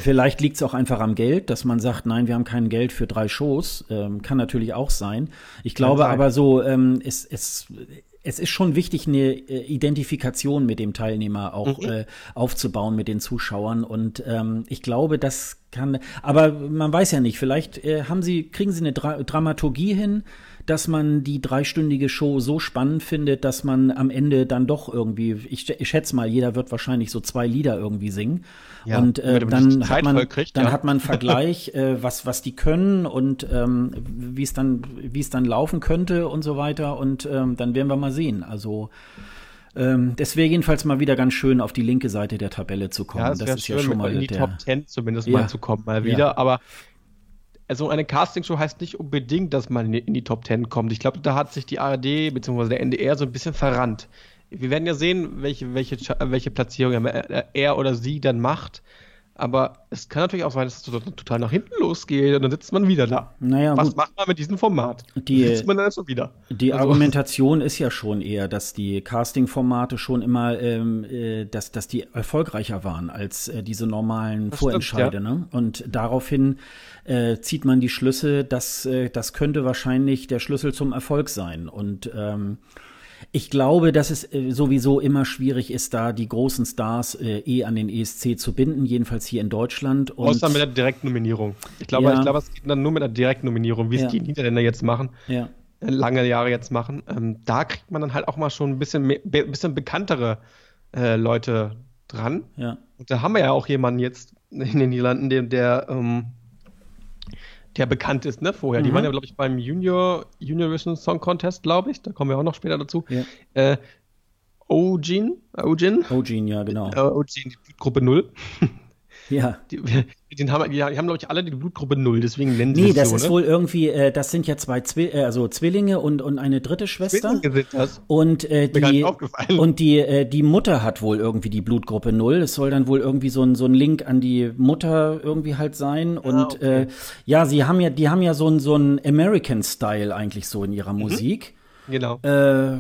vielleicht liegt es auch einfach am Geld, dass man sagt, nein, wir haben kein Geld für drei Shows. Ähm, kann natürlich auch sein. Ich glaube aber so, ähm, es, es, es ist schon wichtig, eine äh, Identifikation mit dem Teilnehmer auch mhm. äh, aufzubauen, mit den Zuschauern. Und ähm, ich glaube, das kann, aber man weiß ja nicht, vielleicht äh, haben sie, kriegen sie eine Dra Dramaturgie hin, dass man die dreistündige Show so spannend findet, dass man am Ende dann doch irgendwie, ich, ich schätze mal, jeder wird wahrscheinlich so zwei Lieder irgendwie singen. Ja, und äh, dann, hat man, kriegt, dann ja. hat man einen Vergleich, äh, was, was die können und ähm, wie es dann, wie es dann laufen könnte und so weiter. Und ähm, dann werden wir mal sehen. Also ähm, das wäre jedenfalls mal wieder ganz schön, auf die linke Seite der Tabelle zu kommen. Ja, das, das ist schön, ja schon mal in die der, Top 10 zumindest ja. mal zu kommen, mal wieder. Aber also eine Castingshow heißt nicht unbedingt, dass man in die Top Ten kommt. Ich glaube, da hat sich die ARD bzw. der NDR so ein bisschen verrannt. Wir werden ja sehen, welche, welche, welche Platzierung er oder sie dann macht. Aber es kann natürlich auch sein, dass es total nach hinten losgeht und dann sitzt man wieder da. Naja, Was gut. macht man mit diesem Format? Die, sitzt man dann schon wieder. Die also, Argumentation ist ja schon eher, dass die Casting-Formate schon immer, ähm, äh, dass, dass die erfolgreicher waren als äh, diese normalen das Vorentscheide. Stimmt, ja. ne? Und daraufhin äh, zieht man die Schlüsse, dass äh, das könnte wahrscheinlich der Schlüssel zum Erfolg sein. Und ähm, ich glaube, dass es äh, sowieso immer schwierig ist, da die großen Stars äh, eh an den ESC zu binden, jedenfalls hier in Deutschland. Und Außer mit der Direktnominierung. Ich glaube, ja. ich glaube, es geht dann nur mit der Direktnominierung, wie es die Niederländer jetzt machen. Ja. Äh, lange Jahre jetzt machen. Ähm, da kriegt man dann halt auch mal schon ein bisschen, mehr, bisschen bekanntere äh, Leute dran. Ja. Und da haben wir ja auch jemanden jetzt in den Niederlanden, der, der ähm, der bekannt ist, ne, vorher. Mhm. Die waren ja, glaube ich, beim Junior Univision Song Contest, glaube ich. Da kommen wir auch noch später dazu. Ja. Äh, Ojin, Ojin. Ojin, ja, genau. Äh, Ojin, die Gruppe 0. Ja. Die, den haben, die, haben, glaube ich, alle die Blutgruppe 0, deswegen nennen sie Nee, das so, ist ne? wohl irgendwie, äh, das sind ja zwei Zwi äh, also Zwillinge und, und eine dritte Schwester. Zwillinge sind das. Und, äh, die, und die, äh, die Mutter hat wohl irgendwie die Blutgruppe 0. Es soll dann wohl irgendwie so ein, so ein Link an die Mutter irgendwie halt sein. Und ah, okay. äh, ja, sie haben ja, die haben ja so ein, so ein American-Style eigentlich so in ihrer mhm. Musik. Genau. Äh,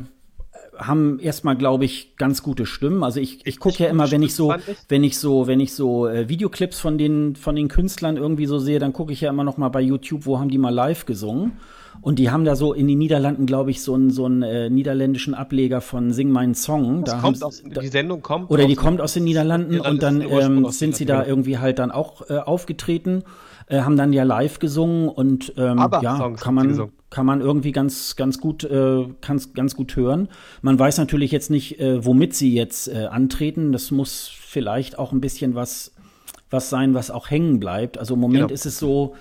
haben erstmal, glaube ich, ganz gute Stimmen. Also ich, ich gucke ja immer, wenn ich so, wenn ich so, wenn ich so äh, Videoclips von den, von den Künstlern irgendwie so sehe, dann gucke ich ja immer noch mal bei YouTube, wo haben die mal live gesungen. Und die haben da so in den Niederlanden, glaube ich, so einen so einen äh, niederländischen Ableger von Sing meinen Song. Das da kommt aus, die Sendung kommt oder die kommt aus den Niederlanden und dann ähm, sind sie da irgendwie halt dann auch äh, aufgetreten äh, haben dann ja live gesungen und ähm, ja, kann man, kann man irgendwie ganz, ganz gut, äh, ganz, ganz gut hören. Man weiß natürlich jetzt nicht, äh, womit sie jetzt äh, antreten. Das muss vielleicht auch ein bisschen was, was sein, was auch hängen bleibt. Also im Moment genau. ist es so,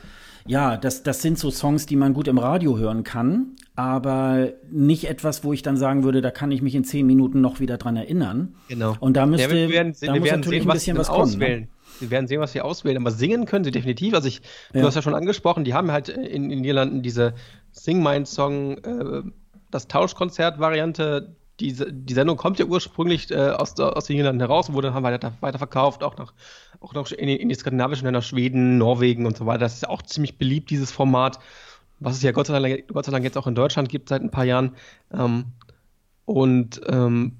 ja, das, das sind so Songs, die man gut im Radio hören kann, aber nicht etwas, wo ich dann sagen würde, da kann ich mich in zehn Minuten noch wieder dran erinnern. Genau. Und da müsste, ja, wir werden, da wir muss natürlich sehen, ein bisschen was, was kommen. Ne? Auswählen. Ne? Sie werden sehen, was sie auswählen, aber singen können sie definitiv. Also ich, ja. du hast ja schon angesprochen, die haben halt in, in den Niederlanden diese Sing Mein Song, äh, das Tauschkonzert-Variante. Die, die Sendung kommt ja ursprünglich äh, aus, aus den Niederlanden heraus und wurde dann weiter, weiterverkauft, auch nach, auch noch in, in die skandinavischen Länder, Schweden, Norwegen und so weiter. Das ist ja auch ziemlich beliebt, dieses Format, was es ja Gott sei Dank, Gott sei Dank jetzt auch in Deutschland gibt seit ein paar Jahren. Ähm, und ähm,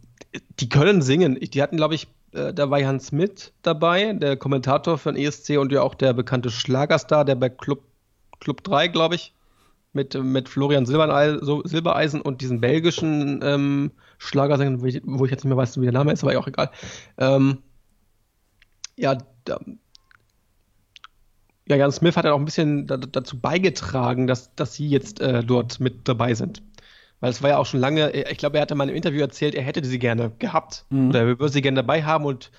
die können singen. Die hatten, glaube ich, äh, da war Jan Smith dabei, der Kommentator von ESC und ja auch der bekannte Schlagerstar, der bei Club, Club 3, glaube ich, mit, mit Florian Silbereisen und diesen belgischen ähm, Schlagersänger, wo ich, wo ich, jetzt nicht mehr weiß, wie der Name ist, aber auch egal. Ähm, ja, da, ja, Jan Smith hat ja auch ein bisschen da, dazu beigetragen, dass, dass sie jetzt äh, dort mit dabei sind. Weil es war ja auch schon lange, ich glaube, er hatte mal im Interview erzählt, er hätte sie gerne gehabt. Mhm. Oder er würde sie gerne dabei haben und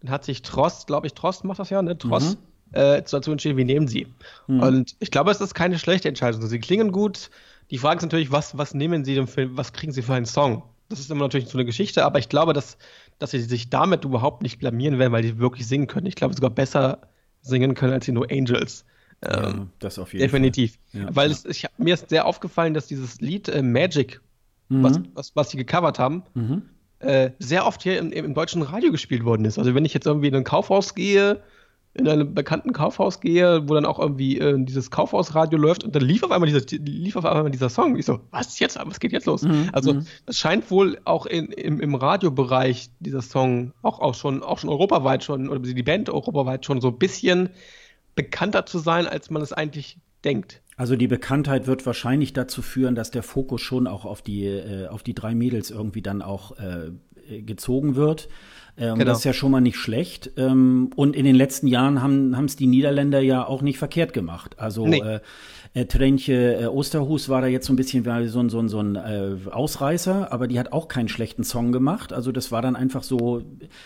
dann hat sich Trost, glaube ich, Trost macht das ja, ne? Trost mhm. Äh, dazu entschieden, wir nehmen sie. Mhm. Und ich glaube, es ist keine schlechte Entscheidung. Sie klingen gut. Die Frage ist natürlich, was, was nehmen sie denn für, was kriegen sie für einen Song? Das ist immer natürlich so eine Geschichte, aber ich glaube, dass, dass sie sich damit überhaupt nicht blamieren werden, weil die wirklich singen können. Ich glaube, sogar besser singen können als die No Angels. Ja, ähm, das auf jeden definitiv. Fall. Ja, Weil es, ich, mir ist sehr aufgefallen, dass dieses Lied äh, Magic, mhm. was, was, was sie gecovert haben, mhm. äh, sehr oft hier im, im, deutschen Radio gespielt worden ist. Also wenn ich jetzt irgendwie in ein Kaufhaus gehe, in einem bekannten Kaufhaus gehe, wo dann auch irgendwie äh, dieses Kaufhausradio läuft und dann lief auf einmal dieser, lief auf einmal dieser Song. Ich so, was jetzt? Was geht jetzt los? Mhm. Also mhm. es scheint wohl auch in, im, im Radiobereich dieser Song auch, auch schon auch schon europaweit schon oder die Band europaweit schon so ein bisschen bekannter zu sein, als man es eigentlich denkt. Also die Bekanntheit wird wahrscheinlich dazu führen, dass der Fokus schon auch auf die äh, auf die drei Mädels irgendwie dann auch äh, gezogen wird. Ähm, genau. Das ist ja schon mal nicht schlecht. Ähm, und in den letzten Jahren haben es die Niederländer ja auch nicht verkehrt gemacht. Also nee. äh, äh, Trentje äh, Osterhus war da jetzt so ein bisschen so, so, so ein äh, Ausreißer, aber die hat auch keinen schlechten Song gemacht. Also das war dann einfach so,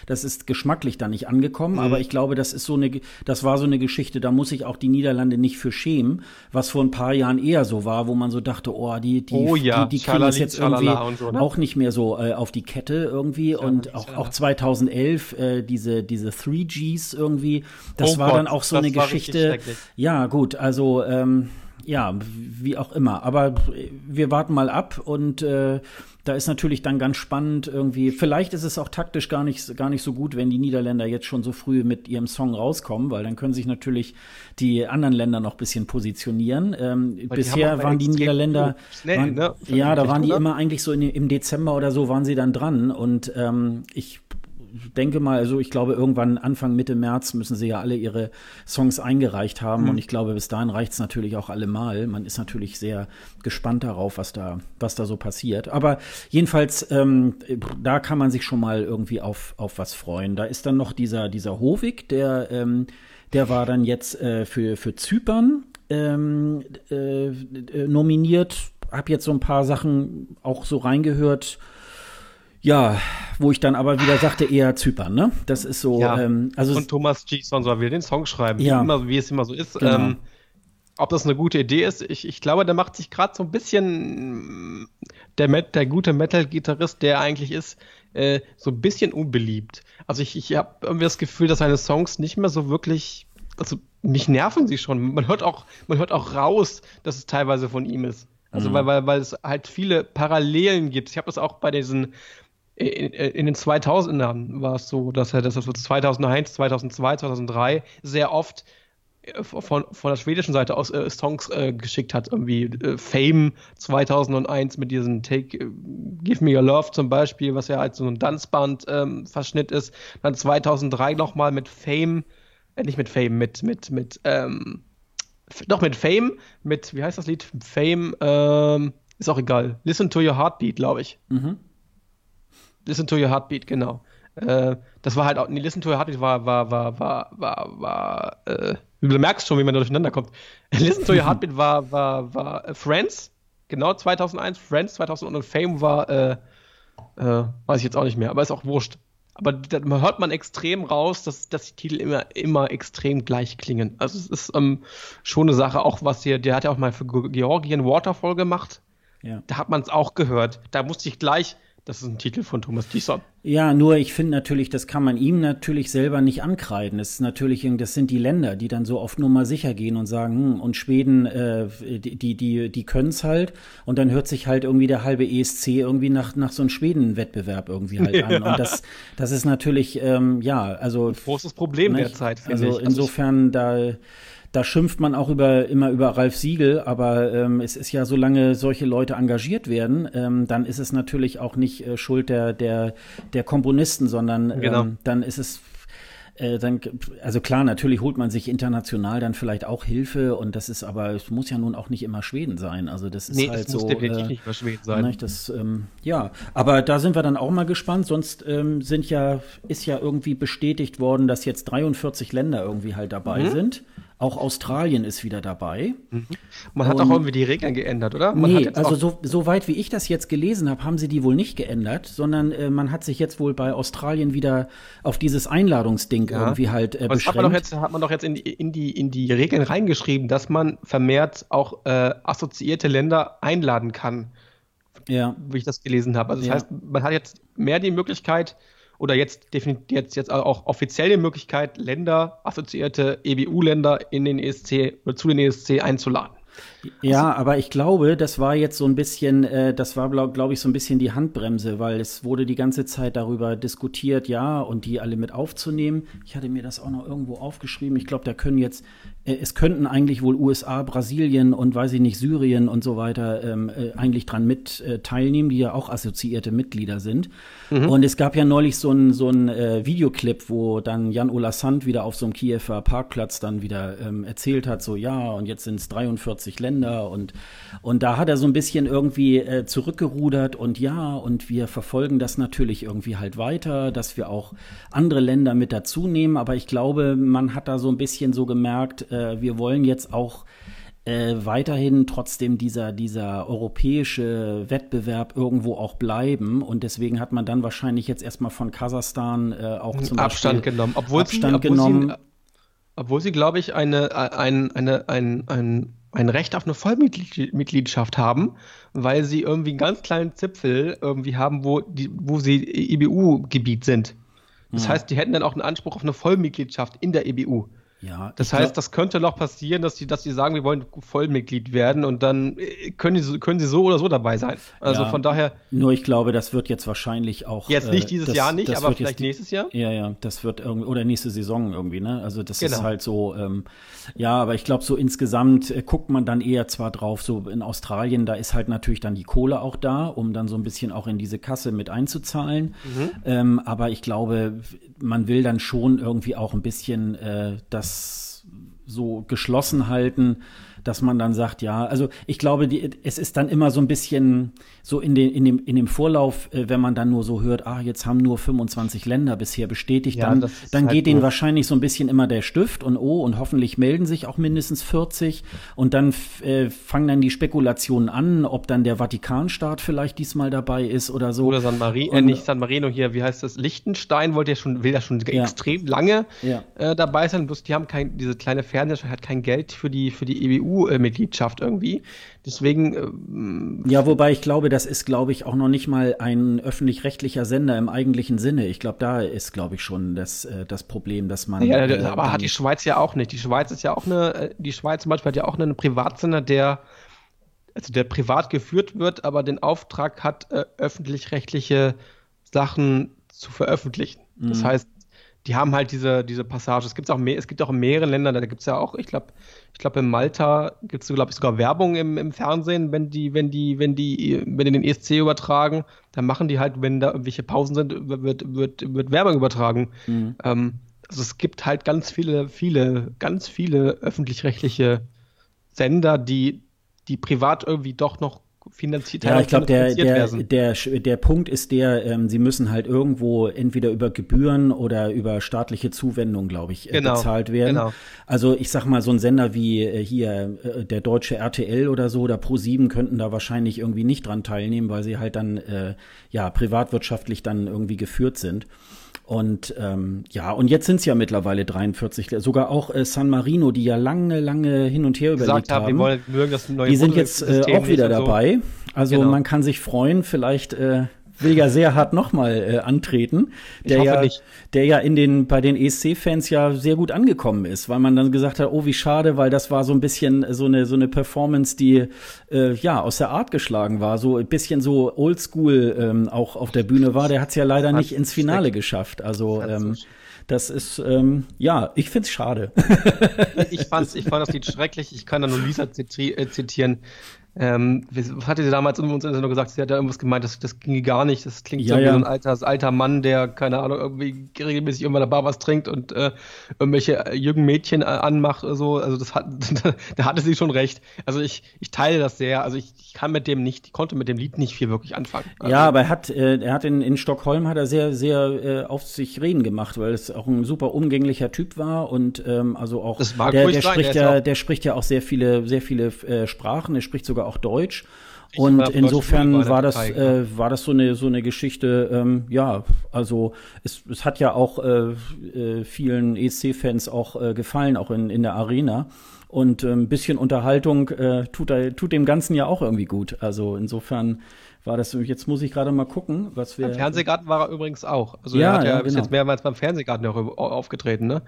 das ist geschmacklich da nicht angekommen. Mhm. Aber ich glaube, das ist so eine, das war so eine Geschichte, da muss sich auch die Niederlande nicht für schämen, was vor ein paar Jahren eher so war, wo man so dachte, oh, die, die, oh ja, die, die kriegen das jetzt irgendwie so, ne? auch nicht mehr so äh, auf die Kette irgendwie. Schalali, und auch, auch 2011 äh, diese, diese 3Gs irgendwie, das oh war Gott, dann auch so eine Geschichte. Ja, gut, also ähm, ja, wie auch immer. Aber wir warten mal ab und äh, da ist natürlich dann ganz spannend irgendwie. Vielleicht ist es auch taktisch gar nicht, gar nicht so gut, wenn die Niederländer jetzt schon so früh mit ihrem Song rauskommen, weil dann können sich natürlich die anderen Länder noch ein bisschen positionieren. Ähm, bisher die waren die Niederländer, schnell, waren, ne? ja, da waren die immer eigentlich so in, im Dezember oder so waren sie dann dran und ähm, ich denke mal, also ich glaube, irgendwann Anfang, Mitte März müssen sie ja alle ihre Songs eingereicht haben. Mhm. Und ich glaube, bis dahin reicht es natürlich auch allemal. Man ist natürlich sehr gespannt darauf, was da, was da so passiert. Aber jedenfalls, ähm, da kann man sich schon mal irgendwie auf, auf was freuen. Da ist dann noch dieser, dieser Hovig, der, ähm, der war dann jetzt äh, für, für Zypern ähm, äh, nominiert. Hab jetzt so ein paar Sachen auch so reingehört ja, wo ich dann aber wieder sagte, eher Zypern, ne? Das ist so. Ja. Ähm, also und Thomas Gison soll wieder den Song schreiben, ja. wie, immer, wie es immer so ist. Genau. Ähm, ob das eine gute Idee ist, ich, ich glaube, der macht sich gerade so ein bisschen der, der gute Metal-Gitarrist, der eigentlich ist, äh, so ein bisschen unbeliebt. Also ich, ich habe irgendwie das Gefühl, dass seine Songs nicht mehr so wirklich, also mich nerven sie schon. Man hört auch, man hört auch raus, dass es teilweise von ihm ist. Also mhm. weil, weil, weil es halt viele Parallelen gibt. Ich habe das auch bei diesen in, in den 2000ern war es so, dass er das 2001, 2002, 2003 sehr oft äh, von, von der schwedischen Seite aus äh, Songs äh, geschickt hat, irgendwie äh, Fame 2001 mit diesem Take äh, Give Me Your Love zum Beispiel, was ja als so ein Tanzband-Verschnitt ähm, ist, dann 2003 nochmal mit Fame, äh, nicht mit Fame, mit, mit, mit, ähm, doch mit Fame, mit, wie heißt das Lied? Fame, ähm, ist auch egal. Listen to Your Heartbeat, glaube ich. Mhm. Listen to Your Heartbeat, genau. Äh, das war halt auch, nee, Listen to Your Heartbeat war, war, war, war, war, war, äh, du merkst schon, wie man da durcheinander kommt. Listen to Your Heartbeat war, war, war äh, Friends, genau, 2001, Friends 2001 und Fame war, äh, äh, weiß ich jetzt auch nicht mehr, aber ist auch wurscht. Aber da hört man extrem raus, dass, dass die Titel immer, immer extrem gleich klingen. Also es ist ähm, schon eine Sache, auch was hier, der hat ja auch mal für Georgien Waterfall gemacht. Ja. Da hat man es auch gehört. Da musste ich gleich, das ist ein Titel von Thomas Thiessen. Ja, nur ich finde natürlich, das kann man ihm natürlich selber nicht ankreiden. Das ist natürlich, das sind die Länder, die dann so oft nur mal sicher gehen und sagen, hm, und Schweden, äh, die, die, die können es halt. Und dann hört sich halt irgendwie der halbe ESC irgendwie nach, nach so einem Schweden-Wettbewerb irgendwie halt an. Ja. Und das, das ist natürlich, ähm, ja, also. Ein großes Problem ne, derzeit, finde also ich. Also insofern, da da schimpft man auch über, immer über Ralf Siegel, aber ähm, es ist ja, solange solche Leute engagiert werden, ähm, dann ist es natürlich auch nicht äh, Schuld der, der, der Komponisten, sondern ähm, genau. dann ist es äh, dann, also klar, natürlich holt man sich international dann vielleicht auch Hilfe und das ist aber, es muss ja nun auch nicht immer Schweden sein. Also das ist nee, halt so. Muss definitiv äh, nicht immer Schweden sein. Ne, das, ähm, ja, aber da sind wir dann auch mal gespannt. Sonst ähm, sind ja, ist ja irgendwie bestätigt worden, dass jetzt 43 Länder irgendwie halt dabei mhm. sind. Auch Australien ist wieder dabei. Mhm. Man hat und, auch irgendwie die Regeln geändert, oder? Man nee, also so, so weit wie ich das jetzt gelesen habe, haben sie die wohl nicht geändert, sondern äh, man hat sich jetzt wohl bei Australien wieder auf dieses Einladungsding ja. irgendwie halt äh, beschränkt. Hat man doch jetzt, hat man doch jetzt in, die, in, die, in die Regeln reingeschrieben, dass man vermehrt auch äh, assoziierte Länder einladen kann. Ja. Wie ich das gelesen habe. Also das ja. heißt, man hat jetzt mehr die Möglichkeit, oder jetzt jetzt, jetzt auch offiziell die Möglichkeit, Länder, assoziierte EBU-Länder in den ESC oder zu den ESC einzuladen. Ja, aber ich glaube, das war jetzt so ein bisschen, äh, das war, glaube glaub ich, so ein bisschen die Handbremse, weil es wurde die ganze Zeit darüber diskutiert, ja, und die alle mit aufzunehmen. Ich hatte mir das auch noch irgendwo aufgeschrieben. Ich glaube, da können jetzt, es könnten eigentlich wohl USA, Brasilien und weiß ich nicht, Syrien und so weiter ähm, äh, eigentlich dran mit äh, teilnehmen, die ja auch assoziierte Mitglieder sind. Mhm. Und es gab ja neulich so ein, so ein äh, Videoclip, wo dann Jan-Ola Sand wieder auf so einem Kiewer Parkplatz dann wieder ähm, erzählt hat, so ja, und jetzt sind es 43 Länder und, und da hat er so ein bisschen irgendwie äh, zurückgerudert und ja, und wir verfolgen das natürlich irgendwie halt weiter, dass wir auch andere Länder mit dazu nehmen, aber ich glaube, man hat da so ein bisschen so gemerkt, äh, wir wollen jetzt auch äh, weiterhin trotzdem dieser, dieser europäische Wettbewerb irgendwo auch bleiben. Und deswegen hat man dann wahrscheinlich jetzt erstmal von Kasachstan äh, auch zum Abstand Beispiel genommen. Obwohl Abstand sie, obwohl genommen. Sie, obwohl sie, glaube ich, eine, ein, eine, ein, ein, ein Recht auf eine Vollmitgliedschaft haben, weil sie irgendwie einen ganz kleinen Zipfel irgendwie haben, wo, die, wo sie IBU-Gebiet sind. Das hm. heißt, die hätten dann auch einen Anspruch auf eine Vollmitgliedschaft in der IBU. Ja, das heißt, glaub, das könnte noch passieren, dass die, dass die sagen, wir wollen Vollmitglied werden und dann äh, können, die, können sie so oder so dabei sein. Also ja, von daher. Nur ich glaube, das wird jetzt wahrscheinlich auch. Jetzt nicht äh, dieses das, Jahr nicht, aber vielleicht nächstes Jahr. Ja, ja, das wird irgendwie, oder nächste Saison irgendwie, ne? Also das genau. ist halt so, ähm, ja, aber ich glaube, so insgesamt äh, guckt man dann eher zwar drauf, so in Australien, da ist halt natürlich dann die Kohle auch da, um dann so ein bisschen auch in diese Kasse mit einzuzahlen. Mhm. Ähm, aber ich glaube, man will dann schon irgendwie auch ein bisschen äh, das so geschlossen halten, dass man dann sagt, ja, also ich glaube, die, es ist dann immer so ein bisschen so in, den, in, dem, in dem Vorlauf, äh, wenn man dann nur so hört, ah, jetzt haben nur 25 Länder bisher bestätigt, ja, dann, dann halt geht denen wahrscheinlich so ein bisschen immer der Stift und oh, und hoffentlich melden sich auch mindestens 40 und dann äh, fangen dann die Spekulationen an, ob dann der Vatikanstaat vielleicht diesmal dabei ist oder so. Oder San Marino, äh, nicht San Marino hier, wie heißt das? Liechtenstein wollte ja schon, will ja schon ja. extrem lange ja. äh, dabei sein, bloß die haben kein, diese kleine Fernseher hat kein Geld für die, für die EBU-Mitgliedschaft irgendwie. Deswegen. Ähm, ja, wobei ich glaube, das ist, glaube ich, auch noch nicht mal ein öffentlich-rechtlicher Sender im eigentlichen Sinne. Ich glaube, da ist, glaube ich, schon das, äh, das Problem, dass man. Ja, äh, aber hat die Schweiz ja auch nicht. Die Schweiz ist ja auch eine, äh, die Schweiz zum Beispiel hat ja auch einen Privatsender, der, also der privat geführt wird, aber den Auftrag hat, äh, öffentlich-rechtliche Sachen zu veröffentlichen. Das mhm. heißt, die haben halt diese, diese Passage. Es, gibt's auch mehr, es gibt auch in mehreren Ländern, da gibt es ja auch, ich glaube, glaube, in Malta gibt es, glaube ich, sogar Werbung im, im Fernsehen, wenn die, wenn die, wenn die, wenn die den ESC übertragen, dann machen die halt, wenn da irgendwelche Pausen sind, wird, wird, wird Werbung übertragen. Mhm. Ähm, also es gibt halt ganz viele, viele, ganz viele öffentlich-rechtliche Sender, die, die privat irgendwie doch noch finanziert Ja, ich glaube, der, der, der, der Punkt ist der, ähm, sie müssen halt irgendwo entweder über Gebühren oder über staatliche Zuwendung, glaube ich, äh, genau, bezahlt werden. Genau. Also ich sag mal, so ein Sender wie äh, hier äh, der deutsche RTL oder so oder Pro7 könnten da wahrscheinlich irgendwie nicht dran teilnehmen, weil sie halt dann äh, ja privatwirtschaftlich dann irgendwie geführt sind. Und ähm, ja, und jetzt sind es ja mittlerweile 43, sogar auch äh, San Marino, die ja lange, lange hin und her überlegt haben. haben. Wir wollen, mögen das neue die sind jetzt äh, auch wieder dabei. Also genau. man kann sich freuen, vielleicht äh, will ja sehr hart nochmal äh, antreten, der ja, nicht. der ja in den, bei den ESC-Fans ja sehr gut angekommen ist, weil man dann gesagt hat, oh, wie schade, weil das war so ein bisschen so eine, so eine Performance, die, äh, ja, aus der Art geschlagen war, so ein bisschen so oldschool ähm, auch auf der Bühne war. Der hat es ja leider nicht ins Finale geschafft. Also, ähm, das ist, ähm, ja, ich find's schade. ich, fand's, ich fand das Lied schrecklich. Ich kann da nur Lisa äh, zitieren. Ähm, was hatte sie damals uns in der gesagt? Sie hat da irgendwas gemeint, das, das ging gar nicht. Das klingt ja, so wie ja. so ein alter, alter Mann, der, keine Ahnung, irgendwie regelmäßig irgendwann der Bar was trinkt und äh, irgendwelche äh, jungen Mädchen äh, anmacht oder so. Also das hat, da hatte sie schon recht. Also ich, ich teile das sehr. Also ich, ich kann mit dem nicht, ich konnte mit dem Lied nicht viel wirklich anfangen. Also, ja, aber er hat, äh, er hat in, in Stockholm hat er sehr, sehr äh, auf sich reden gemacht, weil es auch ein super umgänglicher Typ war und ähm, also auch der, der spricht sein, ja, der spricht ja auch sehr viele, sehr viele äh, Sprachen. Er spricht sogar sogar auch Deutsch. Ich und insofern war das, äh, war das so eine, so eine Geschichte, ähm, ja, also es, es hat ja auch äh, äh, vielen ESC-Fans auch äh, gefallen, auch in, in der Arena. Und äh, ein bisschen Unterhaltung äh, tut, tut dem Ganzen ja auch irgendwie gut. Also insofern war das, jetzt muss ich gerade mal gucken, was wir. Beim Fernsehgarten war er übrigens auch. Also ja, er hat ja, ja genau. ist jetzt mehrmals beim Fernsehgarten auch aufgetreten, ne?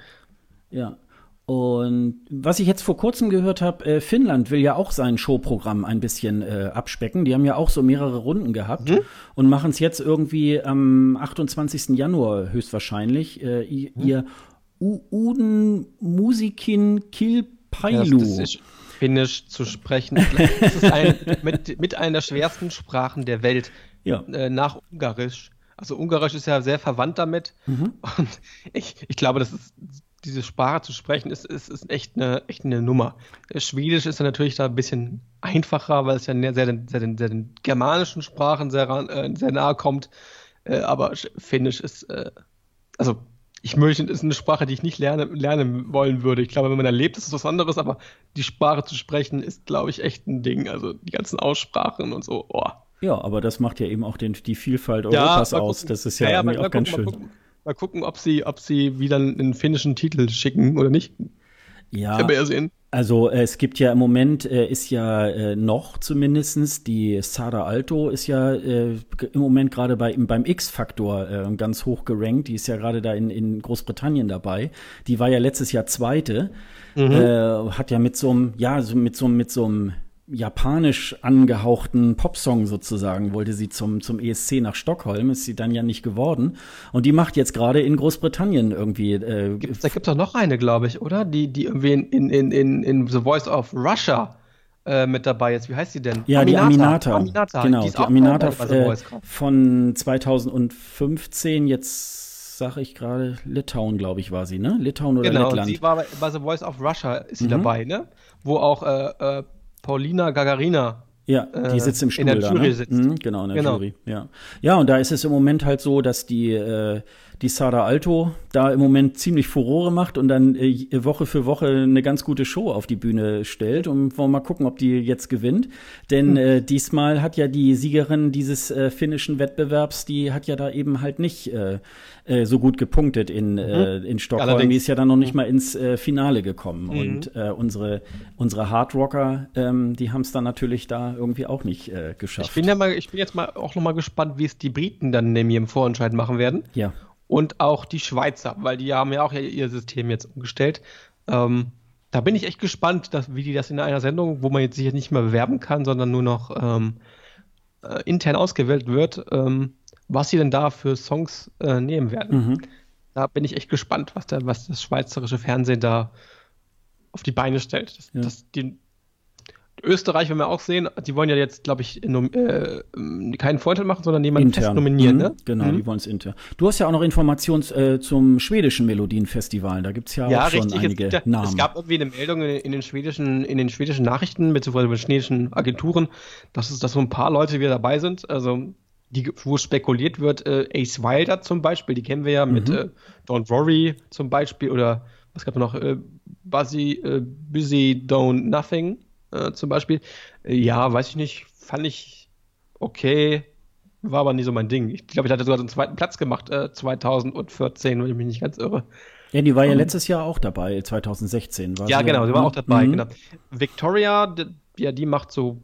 Ja. Und was ich jetzt vor kurzem gehört habe, äh, Finnland will ja auch sein Showprogramm ein bisschen äh, abspecken. Die haben ja auch so mehrere Runden gehabt mhm. und machen es jetzt irgendwie am 28. Januar höchstwahrscheinlich. Äh, mhm. Ihr Uden Musikin Kilpailu. Das ist Finnisch zu sprechen. das ist ein, mit, mit einer der schwersten Sprachen der Welt. Ja. Äh, nach Ungarisch. Also Ungarisch ist ja sehr verwandt damit. Mhm. Und ich, ich glaube, das ist diese Sprache zu sprechen, ist, ist, ist echt, eine, echt eine Nummer. Schwedisch ist ja natürlich da ein bisschen einfacher, weil es ja sehr, sehr, sehr, sehr, sehr den germanischen Sprachen sehr, äh, sehr nahe kommt. Äh, aber Finnisch ist, äh, also ich möchte, ist eine Sprache, die ich nicht lerne, lernen wollen würde. Ich glaube, wenn man erlebt, ist es was anderes, aber die Sprache zu sprechen ist, glaube ich, echt ein Ding. Also die ganzen Aussprachen und so, oh. Ja, aber das macht ja eben auch den, die Vielfalt Europas ja, aus. Das ist ja, ja, ja auch ganz gucken, schön. Mal gucken, ob sie, ob sie wieder einen finnischen Titel schicken oder nicht. Ja. Ich ja sehen. Also äh, es gibt ja im Moment äh, ist ja äh, noch zumindestens die Sara Alto ist ja äh, im Moment gerade bei beim X-Faktor äh, ganz hoch gerankt. Die ist ja gerade da in, in Großbritannien dabei. Die war ja letztes Jahr Zweite. Mhm. Äh, hat ja mit so einem ja so mit so mit so einem japanisch angehauchten Popsong sozusagen, wollte sie zum, zum ESC nach Stockholm, ist sie dann ja nicht geworden. Und die macht jetzt gerade in Großbritannien irgendwie. Äh, gibt's, da gibt es doch noch eine, glaube ich, oder? Die, die irgendwie in, in, in, in The Voice of Russia äh, mit dabei ist. Wie heißt sie denn? Ja, Aminata. die Aminata. Aminata. Genau, die, die Aminata äh, von 2015 jetzt sage ich gerade, Litauen, glaube ich, war sie, ne? Litauen oder genau, Lettland. Genau, sie war bei, bei, The Voice of Russia ist sie mhm. dabei, ne? Wo auch äh, äh Paulina Gagarina. Ja, die äh, sitzt im Stuhl in der Jury ne? sitzt. Mhm, genau, in der genau. Jury. Ja. ja, und da ist es im Moment halt so, dass die äh, die Sara Alto da im Moment ziemlich Furore macht und dann äh, Woche für Woche eine ganz gute Show auf die Bühne stellt. Und wollen mal gucken, ob die jetzt gewinnt. Denn hm. äh, diesmal hat ja die Siegerin dieses äh, finnischen Wettbewerbs, die hat ja da eben halt nicht äh, äh, so gut gepunktet in, äh, mhm. in Stockholm. Allerdings. Die ist ja dann noch nicht mal ins Finale gekommen. Mhm. Und unsere, unsere Hardrocker, ähm, die haben es dann natürlich da irgendwie auch nicht geschafft. Ich bin ja mal, ich bin jetzt mal auch noch mal gespannt, wie es die Briten dann nämlich im Vorentscheid machen werden. Ja und auch die Schweizer, weil die haben ja auch ihr System jetzt umgestellt. Ähm, da bin ich echt gespannt, dass, wie die das in einer Sendung, wo man jetzt sich nicht mehr bewerben kann, sondern nur noch ähm, äh, intern ausgewählt wird, ähm, was sie denn da für Songs äh, nehmen werden. Mhm. Da bin ich echt gespannt, was, da, was das schweizerische Fernsehen da auf die Beine stellt. Das, ja. das, die, Österreich, wenn wir auch sehen, die wollen ja jetzt, glaube ich, äh, keinen Vorteil machen, sondern jemanden inter. fest nominieren. Mhm, ne? Genau, mhm. die wollen es inter. Du hast ja auch noch Informationen äh, zum schwedischen Melodienfestival. Da gibt es ja, ja, auch schon richtig, einige es, Namen. Es gab irgendwie eine Meldung in, in, den schwedischen, in den schwedischen Nachrichten, beziehungsweise in den schwedischen Agenturen, dass, es, dass so ein paar Leute wieder dabei sind. Also die, wo spekuliert wird, äh, Ace Wilder zum Beispiel, die kennen wir ja mit mhm. äh, Don't Worry zum Beispiel oder was gab es noch? Äh, Buzzy, äh, Busy Don't Nothing äh, zum Beispiel. Ja, weiß ich nicht, fand ich okay, war aber nie so mein Ding. Ich glaube, ich hatte sogar so einen zweiten Platz gemacht, äh, 2014, wenn ich mich nicht ganz irre. Ja, die war ja um, letztes Jahr auch dabei, 2016. War ja, sie genau, sie war auch dabei, mhm. genau. Victoria, die, ja, die macht so,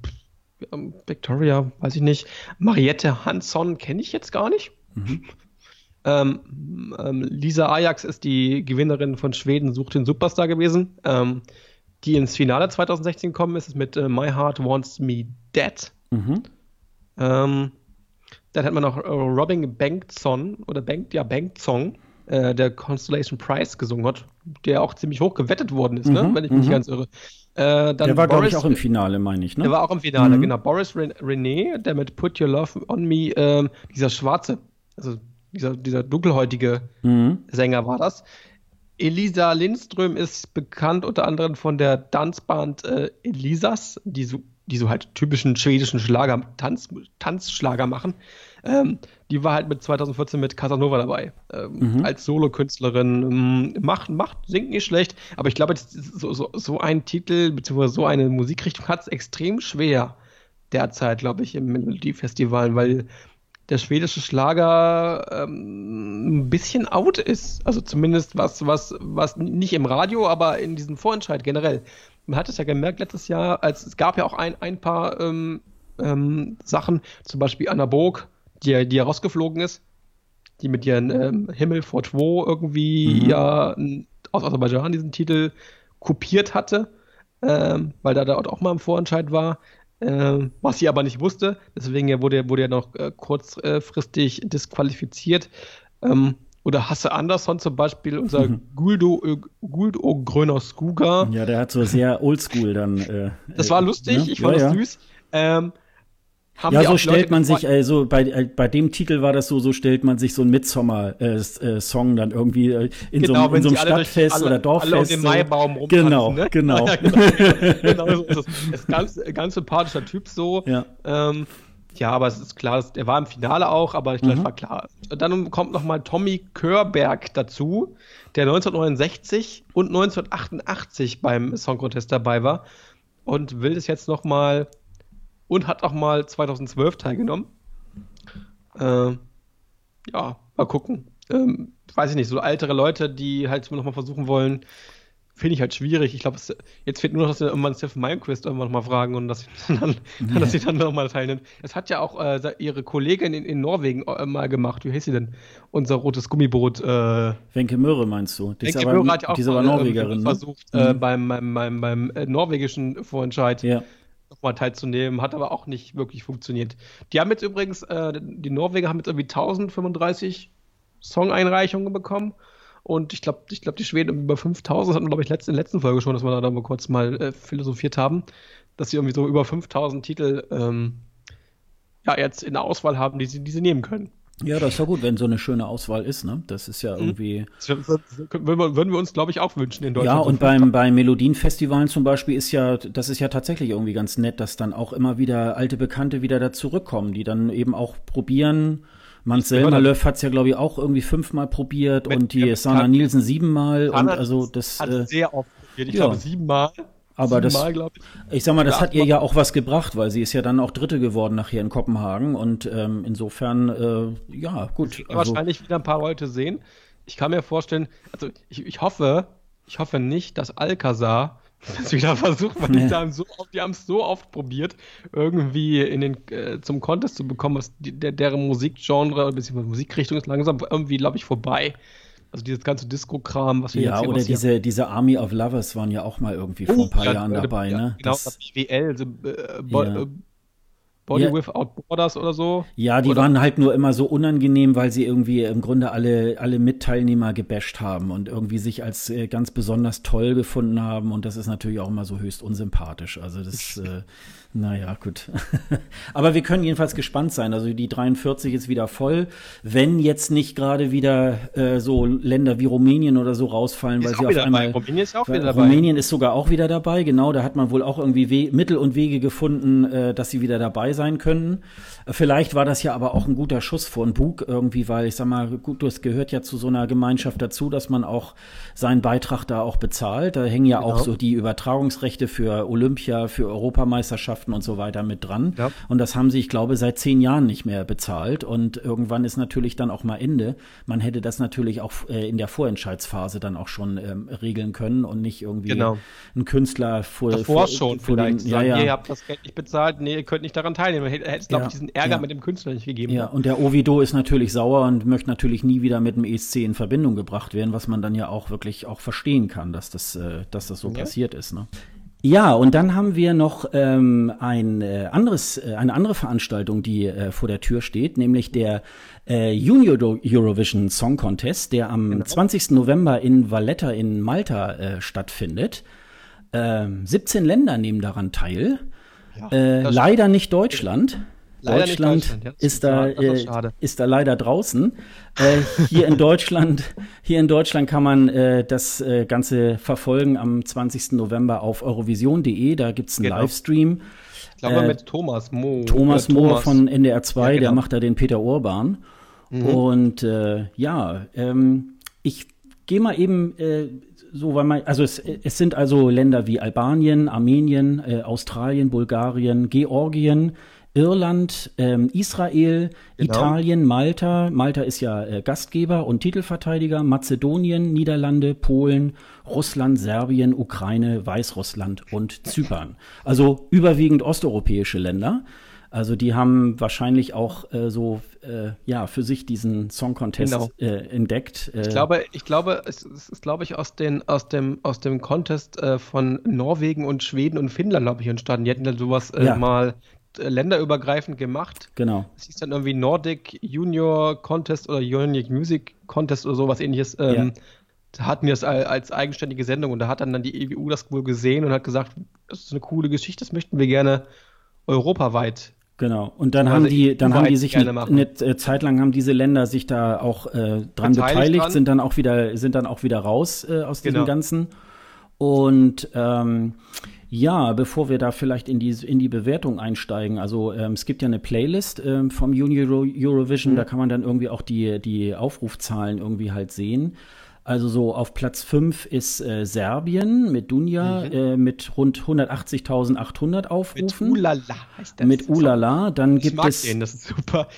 Victoria, weiß ich nicht. Mariette Hansson kenne ich jetzt gar nicht. Mhm. Ähm, ähm, Lisa Ajax ist die Gewinnerin von Schweden, sucht den Superstar gewesen. Ähm, die ins Finale 2016 kommen, ist es mit äh, My Heart Wants Me Dead. Mhm. Ähm, dann hat man noch äh, Robin Bengtson oder Bengt, ja, Bengtson, äh, der Constellation Prize gesungen hat, der auch ziemlich hoch gewettet worden ist, ne? mhm. ne? wenn ich mich mhm. nicht ganz irre. Äh, der war, glaube ich, auch im Finale, meine ich. Ne? Der war auch im Finale, mhm. genau. Boris René, der mit Put Your Love on Me, ähm, dieser schwarze, also dieser, dieser dunkelhäutige mhm. Sänger war das. Elisa Lindström ist bekannt unter anderem von der Tanzband äh, Elisas, die so, die so halt typischen schwedischen Schlager, Tanz, Tanzschlager machen. Ähm, die war halt mit 2014 mit Casanova dabei. Ähm, mhm. Als Solokünstlerin. Ähm, macht, macht, singt nicht schlecht, aber ich glaube, so, so, so ein Titel, beziehungsweise so eine Musikrichtung hat es extrem schwer derzeit, glaube ich, im Melodiefestival, weil der schwedische Schlager ähm, ein bisschen out ist. Also zumindest was, was, was nicht im Radio, aber in diesem Vorentscheid generell. Man hat es ja gemerkt letztes Jahr, als es gab ja auch ein, ein paar ähm, ähm, Sachen, zum Beispiel Anna Burg, die, die ja rausgeflogen ist, die mit ihren ähm, Himmel vor Two irgendwie mhm. ja aus Aserbaidschan diesen Titel kopiert hatte, ähm, weil da dort auch mal im Vorentscheid war, ähm, was sie aber nicht wusste. Deswegen wurde, wurde er noch äh, kurzfristig disqualifiziert. Ähm, oder Hasse Andersson zum Beispiel, unser mhm. Guldo, äh, Guldo Gröner Skuga. Ja, der hat so sehr oldschool dann. Äh, das war lustig, ne? ich fand ja, das ja. süß. Ähm, ja, so stellt man sich, also bei, äh, bei dem Titel war das so, so stellt man sich so ein Midsommer-Song äh, dann irgendwie äh, in genau, so, in so einem Stadtfest alle, oder Dorffest. Alle um den Maibaum. Genau, ne? genau. Ja, genau. genau so ist das. ist ganz, ganz sympathischer Typ so. Ja. Ähm, ja, aber es ist klar, er war im Finale auch, aber ich glaube, mhm. war klar. Dann kommt nochmal Tommy Körberg dazu, der 1969 und 1988 beim Song Contest dabei war und will es jetzt nochmal und hat auch mal 2012 teilgenommen. Äh, ja, mal gucken. Ähm, weiß ich nicht, so ältere Leute, die halt nochmal versuchen wollen, finde ich halt schwierig. Ich glaube, jetzt fehlt nur noch, dass wir irgendwann Stephen Malmquist irgendwann nochmal fragen und dass sie dann, ja. dass sie dann nochmal teilnimmt. Es hat ja auch äh, ihre Kollegin in, in Norwegen äh, mal gemacht. Wie heißt sie denn? Unser rotes Gummiboot. Äh, Wenke Möhre meinst du? Die Wenke aber, Möhre hat ja auch die ist aber Norwegerin, ne? versucht, äh, mhm. beim, beim, beim, beim äh, norwegischen Vorentscheid. Ja nochmal teilzunehmen, hat aber auch nicht wirklich funktioniert. Die haben jetzt übrigens, äh, die Norweger haben jetzt irgendwie 1035 Song-Einreichungen bekommen und ich glaube, ich glaub, die Schweden über 5000, das hatten wir, glaube ich, letzte, in der letzten Folge schon, dass wir da mal kurz mal äh, philosophiert haben, dass sie irgendwie so über 5000 Titel ähm, ja, jetzt in der Auswahl haben, die sie, die sie nehmen können. Ja, das ist ja gut, wenn so eine schöne Auswahl ist, ne? Das ist ja mhm. irgendwie. Das würden wir uns, glaube ich, auch wünschen in Deutschland. Ja, und beim, bei Melodienfestivalen zum Beispiel ist ja, das ist ja tatsächlich irgendwie ganz nett, dass dann auch immer wieder alte Bekannte wieder da zurückkommen, die dann eben auch probieren. Selma Löff hat es ja, glaube ich, auch irgendwie fünfmal probiert und die Sana Nielsen siebenmal. und also das. Hat äh, sehr oft probiert. Ich ja. glaube, siebenmal. Aber das, Mal, ich. ich sag mal, das ja, hat ihr ja auch was gebracht, weil sie ist ja dann auch Dritte geworden nachher in Kopenhagen und ähm, insofern, äh, ja, gut. Also, wahrscheinlich wieder ein paar Leute sehen. Ich kann mir vorstellen, also ich, ich hoffe, ich hoffe nicht, dass Alcazar das wieder versucht, weil die haben so oft, die haben es so oft probiert, irgendwie in den äh, zum Contest zu bekommen, was die, der, deren Musikgenre bzw. Musikrichtung ist langsam irgendwie, glaube ich, vorbei. Also dieses ganze Disco-Kram, was wir ja, jetzt Ja, oder diese, diese Army of Lovers waren ja auch mal irgendwie vor ein paar oh, Jahren dabei, ja, ne? Genau, das, das BWL, so, äh, ja. Äh, Body ja. Without Borders oder so. Ja, die oder? waren halt nur immer so unangenehm, weil sie irgendwie im Grunde alle, alle Mitteilnehmer gebasht haben und irgendwie sich als äh, ganz besonders toll gefunden haben. Und das ist natürlich auch immer so höchst unsympathisch. Also das, äh, naja, gut. Aber wir können jedenfalls gespannt sein. Also die 43 ist wieder voll. Wenn jetzt nicht gerade wieder äh, so Länder wie Rumänien oder so rausfallen, ist weil sie auf einmal. Dabei. Rumänien ist auch wieder dabei. Rumänien ist sogar auch wieder dabei. Genau, da hat man wohl auch irgendwie We Mittel und Wege gefunden, äh, dass sie wieder dabei sein können. Vielleicht war das ja aber auch ein guter Schuss vor den Bug irgendwie, weil ich sag mal, gut, das gehört ja zu so einer Gemeinschaft dazu, dass man auch seinen Beitrag da auch bezahlt. Da hängen ja genau. auch so die Übertragungsrechte für Olympia, für Europameisterschaften und so weiter mit dran. Ja. Und das haben sie, ich glaube, seit zehn Jahren nicht mehr bezahlt. Und irgendwann ist natürlich dann auch mal Ende. Man hätte das natürlich auch äh, in der Vorentscheidsphase dann auch schon ähm, regeln können und nicht irgendwie genau. ein Künstler vor, Davor vor, schon vor vielleicht den, ja, ja. ihr habt das Geld nicht bezahlt, nee, ihr könnt nicht daran teilnehmen. Hätte es, glaube ich, diesen Ärger mit dem Künstler nicht gegeben. Ja, und der Ovido ist natürlich sauer und möchte natürlich nie wieder mit dem ESC in Verbindung gebracht werden, was man dann ja auch wirklich auch verstehen kann, dass das, äh, dass das so passiert ist. Ne? Ja, und dann haben wir noch ähm, ein äh, anderes, äh, eine andere Veranstaltung, die äh, vor der Tür steht, nämlich der äh, Junior Eurovision Song Contest, der am genau. 20. November in Valletta in Malta äh, stattfindet. Ähm, 17 Länder nehmen daran teil. Ja, äh, leider nicht Deutschland. Deutschland, Deutschland ja, ist, da, äh, ist da leider draußen. Äh, hier in Deutschland, hier in Deutschland kann man äh, das äh, Ganze verfolgen am 20. November auf eurovision.de. Da gibt es einen genau. Livestream. Ich glaube mit Thomas Mo. Thomas Mo von NDR 2, ja, genau. der macht da den Peter Urban. Mhm. Und äh, ja, ähm, ich gehe mal eben äh, so, weil man, also es, es sind also Länder wie Albanien, Armenien, äh, Australien, Bulgarien, Georgien, Irland, ähm, Israel, genau. Italien, Malta. Malta ist ja äh, Gastgeber und Titelverteidiger. Mazedonien, Niederlande, Polen, Russland, Serbien, Ukraine, Weißrussland und Zypern. Also überwiegend osteuropäische Länder. Also die haben wahrscheinlich auch äh, so äh, ja für sich diesen Song Contest genau. äh, entdeckt. ich glaube, ich glaube, es, ist glaube ich aus den aus dem aus dem Contest äh, von Norwegen und Schweden und Finnland glaube ich entstanden. Die hätten dann sowas äh, ja. mal äh, länderübergreifend gemacht. Genau. Es hieß dann irgendwie Nordic Junior Contest oder Unique Music Contest oder sowas ähnliches. Ähm, ja. hatten wir es als eigenständige Sendung und da hat dann, dann die EWU das wohl gesehen und hat gesagt, das ist eine coole Geschichte, das möchten wir gerne europaweit Genau. Und dann haben die, dann haben die sich eine, eine, äh, Zeit lang haben diese Länder sich da auch äh, dran beteiligt, beteiligt dran. sind dann auch wieder, sind dann auch wieder raus äh, aus diesem genau. Ganzen. Und ähm, ja, bevor wir da vielleicht in die, in die Bewertung einsteigen, also ähm, es gibt ja eine Playlist ähm, vom Euro Eurovision, mhm. da kann man dann irgendwie auch die, die Aufrufzahlen irgendwie halt sehen. Also so auf Platz 5 ist äh, Serbien mit Dunja mhm. äh, mit rund 180.800 Aufrufen. Mit Ulala heißt das. Mit Ulala. Dann ich gibt mag es. Den, das ist super.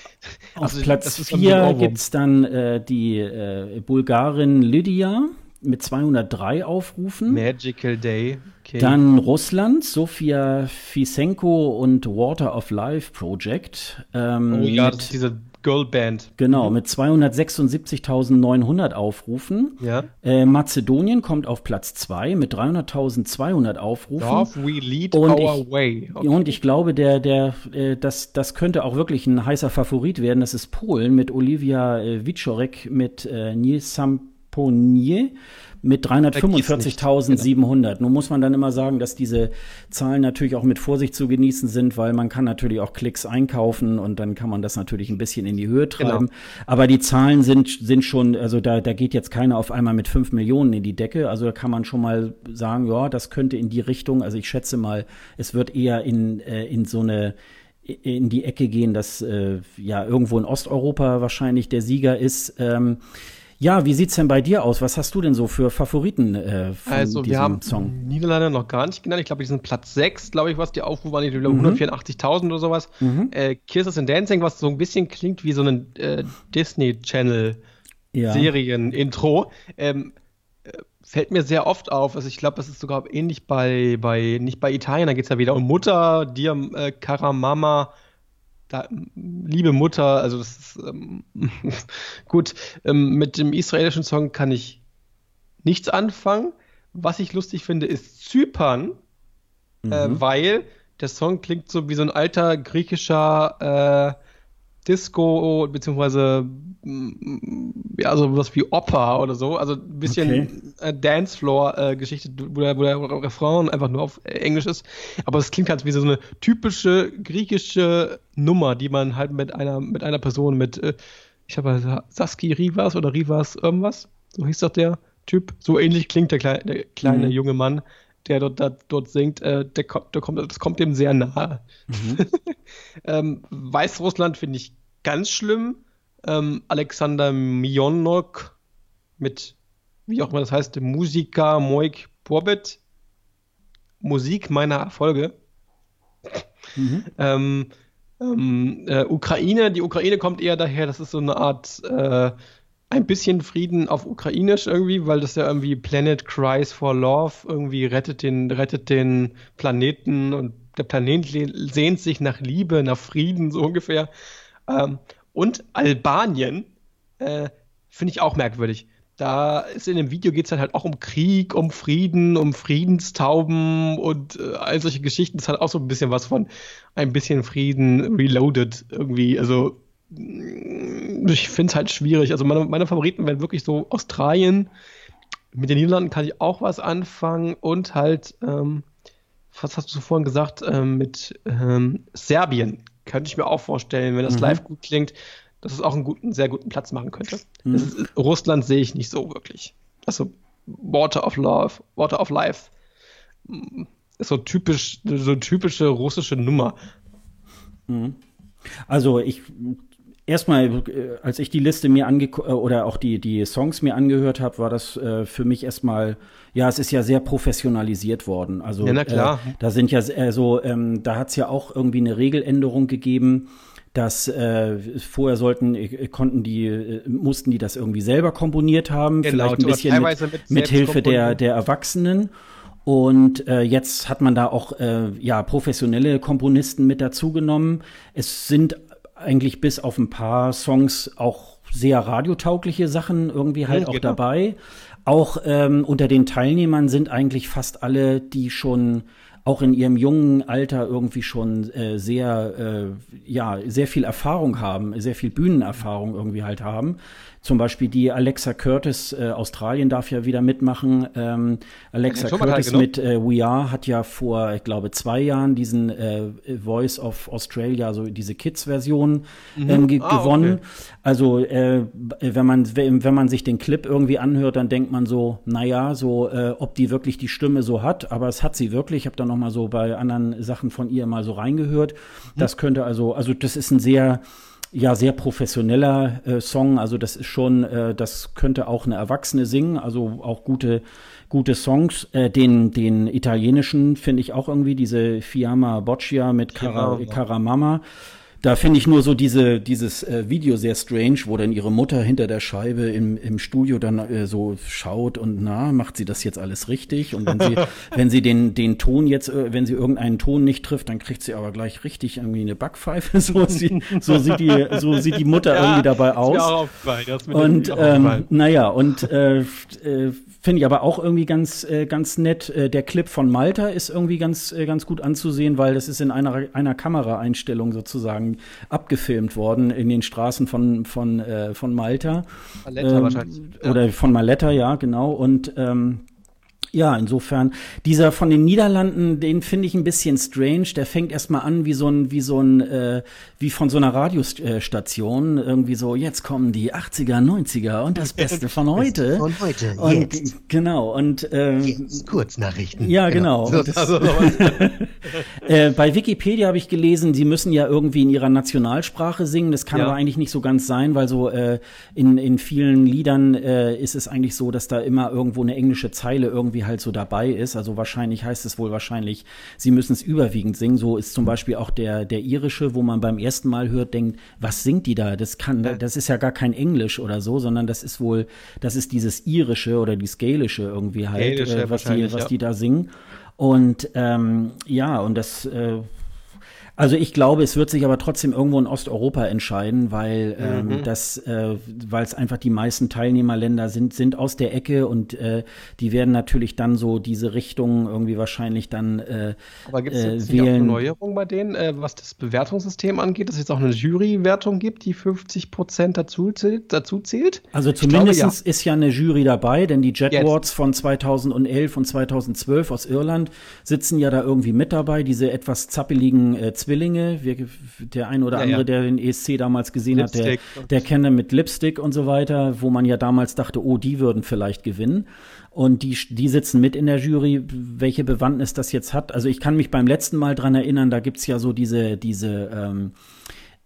Auf also, Platz 4 gibt es dann äh, die äh, Bulgarin Lydia mit 203 Aufrufen. Magical Day. Okay. Dann Russland, Sofia Fisenko und Water of Life Project. Ähm, oh ja, ist diese Girlband. Genau, mit 276.900 Aufrufen. Ja. Äh, Mazedonien kommt auf Platz 2 mit 300.200 Aufrufen. Dorf, we lead und our ich, way. Okay. Und ich glaube, der, der, äh, das, das könnte auch wirklich ein heißer Favorit werden. Das ist Polen mit Olivia äh, Wiczorek mit äh, Nils Samponier mit 345.700. Nun muss man dann immer sagen, dass diese Zahlen natürlich auch mit Vorsicht zu genießen sind, weil man kann natürlich auch Klicks einkaufen und dann kann man das natürlich ein bisschen in die Höhe genau. treiben. Genau. Aber die Zahlen sind, sind schon, also da, da geht jetzt keiner auf einmal mit fünf Millionen in die Decke. Also da kann man schon mal sagen, ja, das könnte in die Richtung, also ich schätze mal, es wird eher in, äh, in so eine in die Ecke gehen, dass äh, ja irgendwo in Osteuropa wahrscheinlich der Sieger ist. Ähm, ja, wie sieht's denn bei dir aus? Was hast du denn so für Favoriten äh, von also, diesem wir haben Song? Niederlande noch gar nicht genannt. Ich glaube, die sind Platz 6, glaube ich, was die Aufrufe waren. Glaube, mhm. 184.000 oder sowas. Mhm. Äh, Kisses and Dancing, was so ein bisschen klingt wie so ein äh, Disney Channel Serien-Intro. Ähm, äh, fällt mir sehr oft auf. Also ich glaube, das ist sogar ähnlich bei, bei nicht bei Italien, da geht es ja wieder um Mutter, Dir äh, Karamama da, liebe Mutter, also das ist ähm, gut. Ähm, mit dem israelischen Song kann ich nichts anfangen. Was ich lustig finde, ist Zypern, äh, mhm. äh, weil der Song klingt so wie so ein alter griechischer äh, Disco, beziehungsweise mm, ja, so was wie Oper oder so. Also ein bisschen okay. äh, Dancefloor-Geschichte, wo, der, wo der Refrain einfach nur auf Englisch ist. Aber es klingt halt wie so eine typische griechische Nummer, die man halt mit einer, mit einer Person, mit, äh, ich habe Saski Rivas oder Rivas irgendwas, so hieß doch der Typ. So ähnlich klingt der, Kle der kleine mhm. junge Mann der dort, da, dort singt, äh, der, kommt, der kommt, das kommt dem sehr nahe. Mhm. ähm, Weißrussland finde ich ganz schlimm. Ähm, Alexander Mionok mit, wie auch immer das heißt, Musika Moik Porbet. Musik meiner Erfolge. Mhm. Ähm, ähm, äh, Ukraine, die Ukraine kommt eher daher, das ist so eine Art äh, ein bisschen Frieden auf Ukrainisch irgendwie, weil das ja irgendwie Planet Cries for Love irgendwie rettet den, rettet den Planeten und der Planet sehnt sich nach Liebe, nach Frieden, so ungefähr. Ähm, und Albanien äh, finde ich auch merkwürdig. Da ist in dem Video geht es dann halt auch um Krieg, um Frieden, um Friedenstauben und äh, all solche Geschichten. Das hat auch so ein bisschen was von ein bisschen Frieden reloaded irgendwie. Also ich finde es halt schwierig. Also meine, meine Favoriten wären wirklich so Australien. Mit den Niederlanden kann ich auch was anfangen und halt, ähm, was hast du vorhin gesagt, ähm, mit ähm, Serbien könnte ich mir auch vorstellen, wenn das mhm. live gut klingt, dass es auch einen guten, sehr guten Platz machen könnte. Mhm. Ist, Russland sehe ich nicht so wirklich. Also Water of Love, Water of Life mm, ist so typisch, so typische russische Nummer. Mhm. Also ich erstmal, äh, als ich die Liste mir angeguckt äh, oder auch die, die Songs mir angehört habe, war das äh, für mich erstmal, ja, es ist ja sehr professionalisiert worden. Also ja, na klar. Äh, da sind ja äh, so, ähm, da hat es ja auch irgendwie eine Regeländerung gegeben dass äh, vorher sollten konnten die äh, mussten die das irgendwie selber komponiert haben, genau, vielleicht ein bisschen mit, mit Hilfe der der Erwachsenen Und äh, jetzt hat man da auch äh, ja professionelle Komponisten mit dazugenommen. Es sind eigentlich bis auf ein paar Songs auch sehr radiotaugliche Sachen irgendwie halt ja, auch genau. dabei. Auch ähm, unter den Teilnehmern sind eigentlich fast alle, die schon auch in ihrem jungen Alter irgendwie schon äh, sehr, äh, ja, sehr viel Erfahrung haben, sehr viel Bühnenerfahrung irgendwie halt haben. Zum Beispiel die Alexa Curtis, äh, Australien darf ja wieder mitmachen. Ähm, Alexa Curtis mit äh, We Are hat ja vor, ich glaube, zwei Jahren diesen äh, Voice of Australia, also diese Kids-Version mhm. ähm, ge ah, gewonnen. Okay. Also äh, wenn man wenn man sich den Clip irgendwie anhört, dann denkt man so, naja, so äh, ob die wirklich die Stimme so hat, aber es hat sie wirklich. Ich habe da noch mal so bei anderen Sachen von ihr mal so reingehört. Mhm. Das könnte also, also das ist ein sehr ja sehr professioneller äh, Song. Also das ist schon, äh, das könnte auch eine Erwachsene singen. Also auch gute gute Songs. Äh, den den italienischen finde ich auch irgendwie diese Fiamma Boccia mit Cara, Caramama. Da finde ich nur so diese, dieses äh, Video sehr strange, wo dann ihre Mutter hinter der Scheibe im, im Studio dann äh, so schaut und na, macht sie das jetzt alles richtig? Und wenn sie, wenn sie den, den Ton jetzt, äh, wenn sie irgendeinen Ton nicht trifft, dann kriegt sie aber gleich richtig irgendwie eine Backpfeife. So, sie, so sieht die, so sieht die Mutter ja, irgendwie dabei aus. Und ähm, naja, und äh, äh, Finde ich aber auch irgendwie ganz, äh, ganz nett. Äh, der Clip von Malta ist irgendwie ganz, äh, ganz gut anzusehen, weil das ist in einer, einer Kameraeinstellung sozusagen abgefilmt worden in den Straßen von, von, äh, von Malta. Maletta ähm, wahrscheinlich. Ja. Oder von Maletta, ja, genau. Und ähm, ja, insofern, dieser von den Niederlanden, den finde ich ein bisschen strange. Der fängt erstmal an wie so ein, wie so ein, äh, wie von so einer Radiostation. Irgendwie so, jetzt kommen die 80er, 90er und das Beste von heute. Von heute, und, jetzt. Genau, und ähm, jetzt Kurznachrichten. Ja, genau. genau. Das, also, äh, bei Wikipedia habe ich gelesen, sie müssen ja irgendwie in ihrer Nationalsprache singen. Das kann ja. aber eigentlich nicht so ganz sein, weil so äh, in, in vielen Liedern äh, ist es eigentlich so, dass da immer irgendwo eine englische Zeile irgendwie irgendwie halt so dabei ist. Also wahrscheinlich heißt es wohl wahrscheinlich, sie müssen es überwiegend singen. So ist zum Beispiel auch der, der irische, wo man beim ersten Mal hört, denkt, was singt die da? Das kann, das ist ja gar kein Englisch oder so, sondern das ist wohl, das ist dieses irische oder die skalische irgendwie halt, äh, was, die, was ja. die da singen. Und ähm, ja, und das äh, also ich glaube, es wird sich aber trotzdem irgendwo in Osteuropa entscheiden, weil ähm, mhm. das, äh, weil es einfach die meisten Teilnehmerländer sind, sind aus der Ecke und äh, die werden natürlich dann so diese Richtung irgendwie wahrscheinlich dann äh, Aber gibt es äh, jetzt wählen. Auch Neuerung bei denen, äh, was das Bewertungssystem angeht, dass es jetzt auch eine Jurywertung gibt, die 50 Prozent dazu zählt, dazu zählt? Also zumindest ja. ist ja eine Jury dabei, denn die Jet Awards von 2011 und 2012 aus Irland sitzen ja da irgendwie mit dabei, diese etwas zappeligen äh, Zwillinge. Wir, der ein oder ja, andere, ja. der den ESC damals gesehen Lipstick hat, der, der kennt er mit Lipstick und so weiter, wo man ja damals dachte, oh, die würden vielleicht gewinnen. Und die, die sitzen mit in der Jury, welche Bewandtnis das jetzt hat. Also ich kann mich beim letzten Mal dran erinnern, da gibt's ja so diese, diese ähm,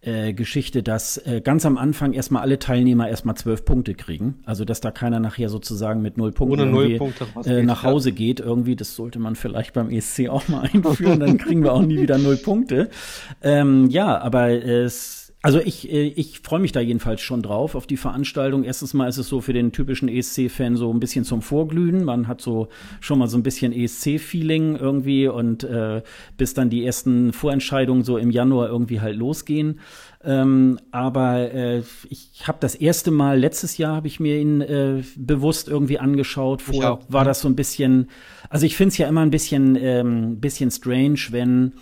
äh, Geschichte, dass äh, ganz am Anfang erstmal alle Teilnehmer erstmal zwölf Punkte kriegen. Also dass da keiner nachher sozusagen mit null Punkten Ohne null Punkte äh, nach Hause geht. Irgendwie, das sollte man vielleicht beim ESC auch mal einführen, dann kriegen wir auch nie wieder null Punkte. Ähm, ja, aber es also ich, äh, ich freue mich da jedenfalls schon drauf auf die Veranstaltung. Erstens mal ist es so für den typischen ESC-Fan so ein bisschen zum Vorglühen. Man hat so schon mal so ein bisschen ESC-Feeling irgendwie und äh, bis dann die ersten Vorentscheidungen so im Januar irgendwie halt losgehen. Ähm, aber äh, ich habe das erste Mal letztes Jahr habe ich mir ihn äh, bewusst irgendwie angeschaut. Vorher war das so ein bisschen, also ich finde es ja immer ein bisschen, ähm, bisschen strange, wenn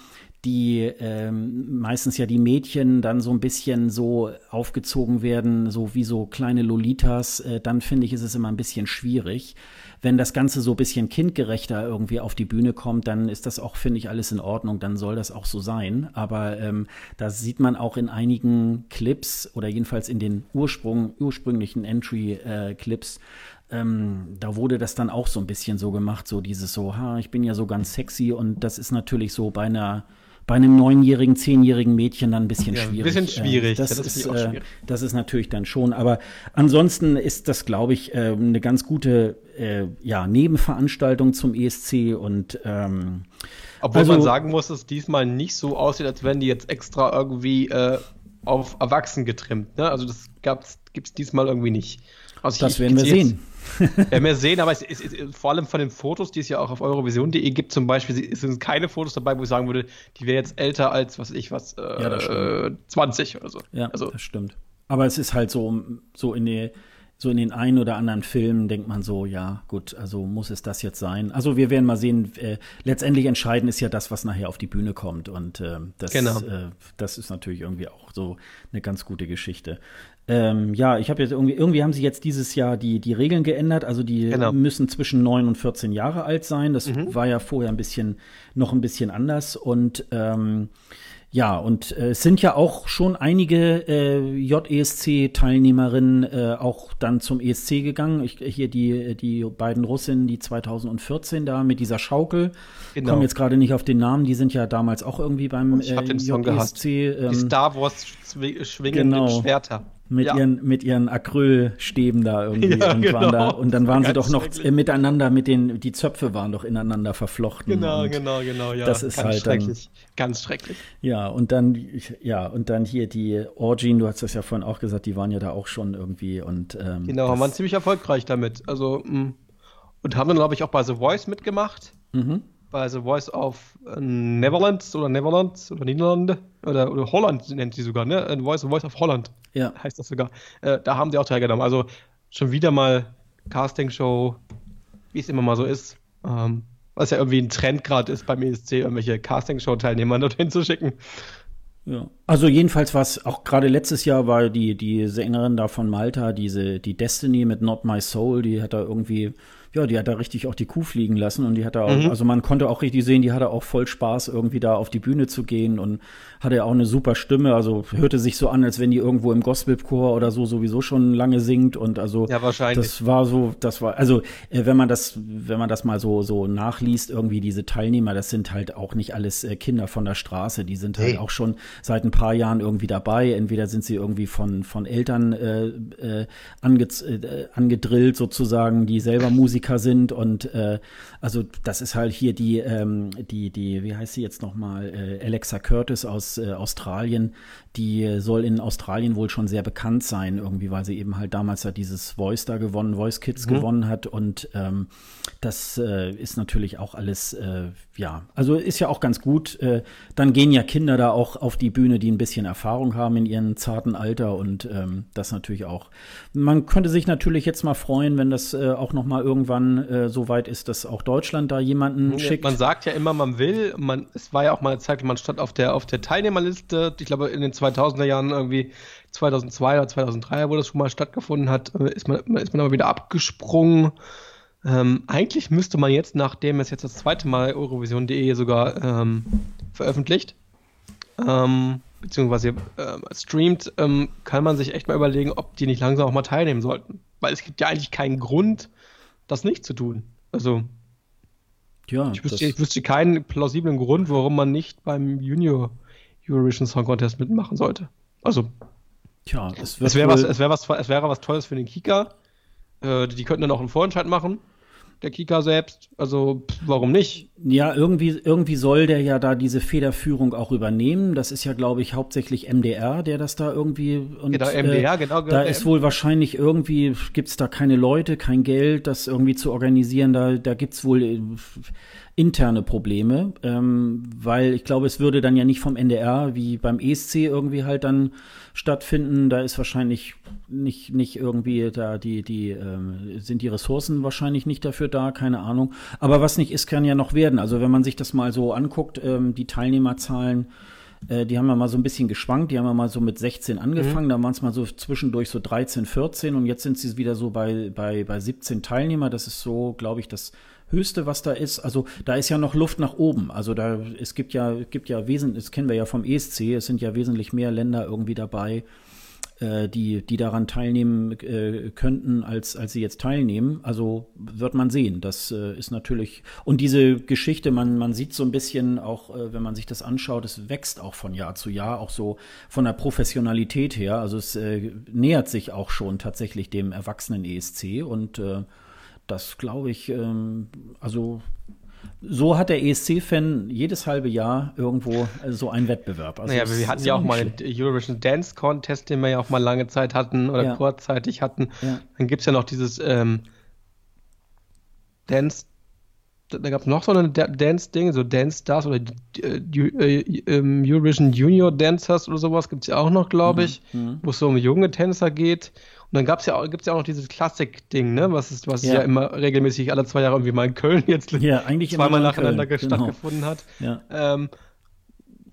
die ähm, meistens ja die Mädchen dann so ein bisschen so aufgezogen werden, so wie so kleine Lolitas, äh, dann finde ich, ist es immer ein bisschen schwierig. Wenn das Ganze so ein bisschen kindgerechter irgendwie auf die Bühne kommt, dann ist das auch, finde ich, alles in Ordnung, dann soll das auch so sein. Aber ähm, da sieht man auch in einigen Clips oder jedenfalls in den Ursprung, ursprünglichen Entry-Clips, äh, ähm, da wurde das dann auch so ein bisschen so gemacht, so dieses so, ha, ich bin ja so ganz sexy und das ist natürlich so bei einer bei einem neunjährigen, zehnjährigen Mädchen dann ein bisschen ja, schwierig. Ein bisschen schwierig. Das, das, ist, äh, das ist natürlich dann schon. Aber ansonsten ist das, glaube ich, äh, eine ganz gute äh, ja, Nebenveranstaltung zum ESC und ähm, obwohl also, man sagen muss, dass es diesmal nicht so aussieht, als wenn die jetzt extra irgendwie äh, auf Erwachsen getrimmt. Ne? Also das gibt es diesmal irgendwie nicht. Also das werden wir sehen. Werden wir sehen, aber es ist, es ist, vor allem von den Fotos, die es ja auch auf eurovision.de gibt, zum Beispiel, sind keine Fotos dabei, wo ich sagen würde, die wäre jetzt älter als, was ich, was, äh, ja, 20 oder so. Ja, also, das stimmt. Aber es ist halt so, so in die so in den einen oder anderen Filmen denkt man so, ja, gut, also muss es das jetzt sein. Also wir werden mal sehen, äh, letztendlich entscheidend ist ja das, was nachher auf die Bühne kommt. Und äh, das, genau. äh, das ist natürlich irgendwie auch so eine ganz gute Geschichte. Ähm, ja, ich habe jetzt irgendwie, irgendwie haben sie jetzt dieses Jahr die, die Regeln geändert. Also die genau. müssen zwischen 9 und 14 Jahre alt sein. Das mhm. war ja vorher ein bisschen, noch ein bisschen anders. Und ähm, ja, und äh, es sind ja auch schon einige äh, JESC-Teilnehmerinnen äh, auch dann zum ESC gegangen. Ich, hier die, die beiden Russinnen, die 2014 da mit dieser Schaukel. Genau. Kommen jetzt gerade nicht auf den Namen, die sind ja damals auch irgendwie beim äh, JESC. Ähm, die Star Wars schwingenden genau. Schwerter mit ja. ihren mit ihren Acrylstäben da irgendwie ja, und, genau. da, und dann waren sie doch noch äh, miteinander mit den die Zöpfe waren doch ineinander verflochten. Genau, genau, genau, ja. Das ist ganz halt schrecklich, dann, ganz schrecklich. Ja, und dann ja, und dann hier die Orgien, du hast das ja vorhin auch gesagt, die waren ja da auch schon irgendwie und ähm, Genau, waren ziemlich erfolgreich damit. Also mh. Mm, und haben dann glaube ich auch bei The Voice mitgemacht. Mhm bei The Voice of äh, Neverlands oder Neverlands oder Niederlande oder, oder Holland nennt sie sogar, ne? The Voice, The Voice of Holland ja. heißt das sogar. Äh, da haben sie auch teilgenommen. Also schon wieder mal Castingshow, wie es immer mal so ist. Ähm, was ja irgendwie ein Trend gerade ist beim ESC, irgendwelche Castingshow-Teilnehmer dorthin zu schicken. Ja. Also jedenfalls war es auch gerade letztes Jahr war die, die Sängerin da von Malta, diese, die Destiny mit Not My Soul, die hat da irgendwie ja, die hat da richtig auch die Kuh fliegen lassen und die hat da auch, mhm. also man konnte auch richtig sehen, die hatte auch voll Spaß, irgendwie da auf die Bühne zu gehen und hatte ja auch eine super Stimme, also hörte sich so an, als wenn die irgendwo im Gospelchor oder so sowieso schon lange singt und also ja, wahrscheinlich. das war so, das war, also äh, wenn man das, wenn man das mal so, so nachliest, irgendwie diese Teilnehmer, das sind halt auch nicht alles äh, Kinder von der Straße, die sind halt hey. auch schon seit ein paar Jahren irgendwie dabei, entweder sind sie irgendwie von, von Eltern äh, äh, ange, äh, angedrillt sozusagen, die selber Musik Musiker sind und äh, also das ist halt hier die, ähm, die, die, wie heißt sie jetzt nochmal, äh, Alexa Curtis aus äh, Australien, die soll in Australien wohl schon sehr bekannt sein, irgendwie, weil sie eben halt damals halt dieses Voice da gewonnen, Voice Kids mhm. gewonnen hat und ähm, das äh, ist natürlich auch alles, äh, ja, also ist ja auch ganz gut. Äh, dann gehen ja Kinder da auch auf die Bühne, die ein bisschen Erfahrung haben in ihrem zarten Alter und ähm, das natürlich auch. Man könnte sich natürlich jetzt mal freuen, wenn das äh, auch noch mal irgendwann äh, so weit ist, dass auch Deutschland da jemanden schickt. Man sagt ja immer, man will. Man, es war ja auch mal eine Zeit, man stand auf der, auf der Teilnehmerliste. Ich glaube, in den 2000er Jahren irgendwie 2002 oder 2003, wo das schon mal stattgefunden hat, äh, ist man, ist man aber wieder abgesprungen. Ähm, eigentlich müsste man jetzt, nachdem es jetzt das zweite Mal Eurovision.de sogar ähm, veröffentlicht, ähm, beziehungsweise äh, streamt, ähm, kann man sich echt mal überlegen, ob die nicht langsam auch mal teilnehmen sollten. Weil es gibt ja eigentlich keinen Grund, das nicht zu tun. Also, ja, ich, wüsste, ich wüsste keinen plausiblen Grund, warum man nicht beim Junior Eurovision Song Contest mitmachen sollte. Also, Tja, es, es wäre was, es wäre was, es wäre was Tolles für den Kika. Äh, die könnten dann auch einen Vorentscheid machen der Kika selbst. Also warum nicht? Ja, irgendwie, irgendwie soll der ja da diese Federführung auch übernehmen. Das ist ja, glaube ich, hauptsächlich MDR, der das da irgendwie. Und, genau, MDR, äh, genau. Da ist wohl wahrscheinlich irgendwie, gibt's da keine Leute, kein Geld, das irgendwie zu organisieren. Da, da gibt's wohl äh, interne Probleme, ähm, weil ich glaube, es würde dann ja nicht vom NDR wie beim ESC irgendwie halt dann stattfinden. Da ist wahrscheinlich nicht, nicht irgendwie da die, die, ähm, sind die Ressourcen wahrscheinlich nicht dafür da, keine Ahnung. Aber was nicht ist, kann ja noch werden. Also wenn man sich das mal so anguckt, ähm, die Teilnehmerzahlen, äh, die haben ja mal so ein bisschen geschwankt. Die haben ja mal so mit 16 angefangen, mhm. da waren es mal so zwischendurch so 13, 14 und jetzt sind sie wieder so bei, bei, bei 17 Teilnehmer. Das ist so, glaube ich, das Höchste, was da ist. Also da ist ja noch Luft nach oben. Also da, es gibt ja, gibt ja wesentlich, das kennen wir ja vom ESC, es sind ja wesentlich mehr Länder irgendwie dabei, die, die daran teilnehmen äh, könnten, als, als sie jetzt teilnehmen. Also wird man sehen. Das äh, ist natürlich, und diese Geschichte, man, man sieht so ein bisschen auch, äh, wenn man sich das anschaut, es wächst auch von Jahr zu Jahr, auch so von der Professionalität her. Also es äh, nähert sich auch schon tatsächlich dem erwachsenen ESC und äh, das glaube ich, ähm, also so hat der ESC-Fan jedes halbe Jahr irgendwo äh, so einen Wettbewerb. Also naja, wir hatten ja auch mal den Eurovision Dance Contest, den wir ja auch mal lange Zeit hatten oder ja. kurzzeitig hatten. Ja. Dann gibt es ja noch dieses ähm, Dance, da gab es noch so ein Dance-Ding, so Dance Stars oder äh, äh, ähm, Eurovision Junior Dancers oder sowas gibt es ja auch noch, glaube mhm. ich, mhm. wo es so um junge Tänzer geht. Und dann gab's ja, gibt es ja auch noch dieses Klassik-Ding, ne? was, ist, was ja. ja. immer regelmäßig alle zwei Jahre irgendwie mal in Köln jetzt ja, eigentlich zweimal nacheinander Köln. Genau. stattgefunden hat. Ja. Ähm,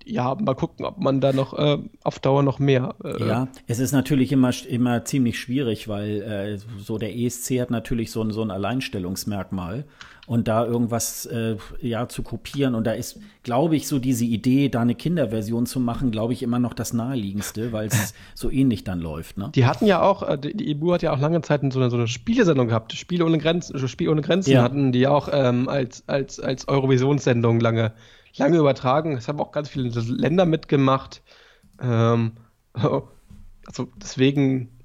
ja, mal gucken, ob man da noch äh, auf Dauer noch mehr. Äh, ja, es ist natürlich immer, immer ziemlich schwierig, weil äh, so der ESC hat natürlich so ein, so ein Alleinstellungsmerkmal und da irgendwas äh, ja zu kopieren und da ist, glaube ich, so diese Idee, da eine Kinderversion zu machen, glaube ich, immer noch das naheliegendste, weil es so ähnlich dann läuft. Ne? Die hatten ja auch, äh, die EBU hat ja auch lange Zeit so eine, so eine Spielesendung gehabt, Spiele ohne Grenzen, Spiel ohne Grenzen ja. hatten die auch ähm, als, als, als Eurovisionssendung lange lange übertragen. Es haben auch ganz viele Länder mitgemacht. Ähm, also deswegen,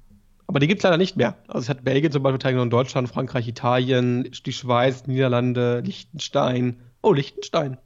aber die gibt es leider nicht mehr. Also es hat Belgien zum Beispiel teilgenommen, Deutschland, Frankreich, Italien, die Schweiz, Niederlande, Liechtenstein. Oh, Liechtenstein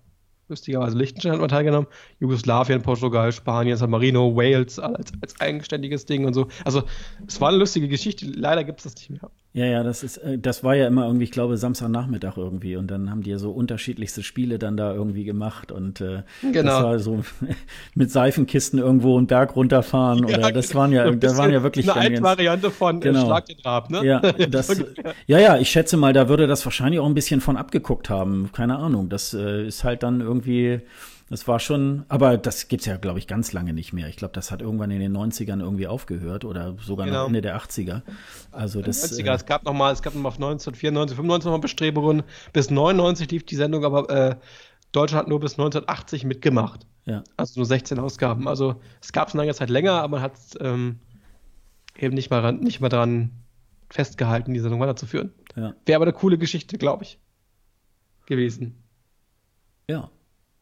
lustigerweise Liechtenstein hat man teilgenommen, Jugoslawien, Portugal, Spanien, San Marino, Wales als, als eigenständiges Ding und so. Also es war eine lustige Geschichte, leider gibt es das nicht mehr. Ja, ja, das ist, äh, das war ja immer irgendwie, ich glaube, Samstagnachmittag irgendwie und dann haben die ja so unterschiedlichste Spiele dann da irgendwie gemacht und äh, genau. das war so mit Seifenkisten irgendwo einen Berg runterfahren ja, oder das genau. waren ja, das waren ja wirklich eine alte Variante von äh, genau. Schlag den Rab, ne? Ja, das, ja, ja, ich schätze mal, da würde das wahrscheinlich auch ein bisschen von abgeguckt haben, keine Ahnung. Das äh, ist halt dann irgendwie, das war schon, aber das gibt es ja, glaube ich, ganz lange nicht mehr. Ich glaube, das hat irgendwann in den 90ern irgendwie aufgehört oder sogar genau. noch Ende der 80er. Also das, 90er, äh, es gab noch mal, es gab noch mal 1994, 95 noch mal Bestrebungen. Bis 99 lief die Sendung, aber äh, Deutschland hat nur bis 1980 mitgemacht. Ja. Also nur 16 Ausgaben. Also es gab es eine lange Zeit länger, aber man hat ähm, eben nicht mal, nicht mal daran festgehalten, die Sendung weiterzuführen. Ja. Wäre aber eine coole Geschichte, glaube ich, gewesen. Ja.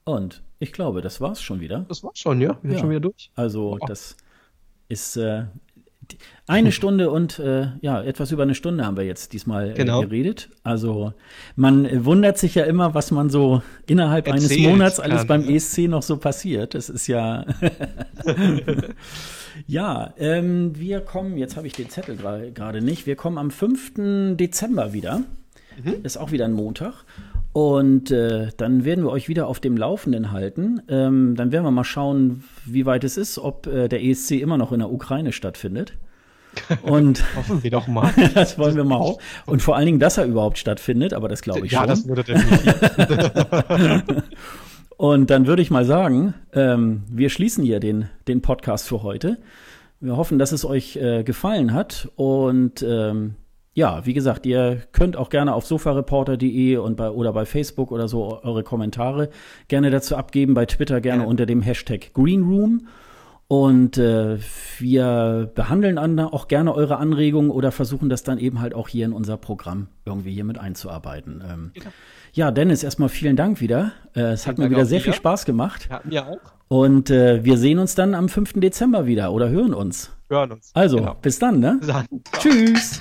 Und ich glaube, das war's schon wieder. Das war's schon, ja. Wir ja. sind schon wieder durch. Also, oh. das ist äh, eine Stunde und äh, ja, etwas über eine Stunde haben wir jetzt diesmal äh, genau. geredet. Also, man wundert sich ja immer, was man so innerhalb Erzählt eines Monats alles beim ESC noch so passiert. Das ist ja. ja, ähm, wir kommen, jetzt habe ich den Zettel gerade nicht, wir kommen am 5. Dezember wieder. Mhm. Ist auch wieder ein Montag. Und äh, dann werden wir euch wieder auf dem Laufenden halten. Ähm, dann werden wir mal schauen, wie weit es ist, ob äh, der ESC immer noch in der Ukraine stattfindet. Und hoffen wir doch mal. das wollen wir mal auch. Und vor allen Dingen, dass er überhaupt stattfindet, aber das glaube ich ja, schon. Ja, das würde definitiv. Und dann würde ich mal sagen, ähm, wir schließen hier den, den Podcast für heute. Wir hoffen, dass es euch äh, gefallen hat und ähm, ja, wie gesagt, ihr könnt auch gerne auf sofareporter.de und bei oder bei Facebook oder so eure Kommentare gerne dazu abgeben, bei Twitter gerne ja. unter dem Hashtag Greenroom. Und äh, wir behandeln an, auch gerne eure Anregungen oder versuchen das dann eben halt auch hier in unser Programm irgendwie hier mit einzuarbeiten. Ähm, genau. Ja, Dennis, erstmal vielen Dank wieder. Äh, es hat mir wieder sehr wieder. viel Spaß gemacht. Ja, mir auch. Und äh, wir sehen uns dann am 5. Dezember wieder oder hören uns. Hören uns. Also, genau. bis dann, ne? Bis dann. Tschüss.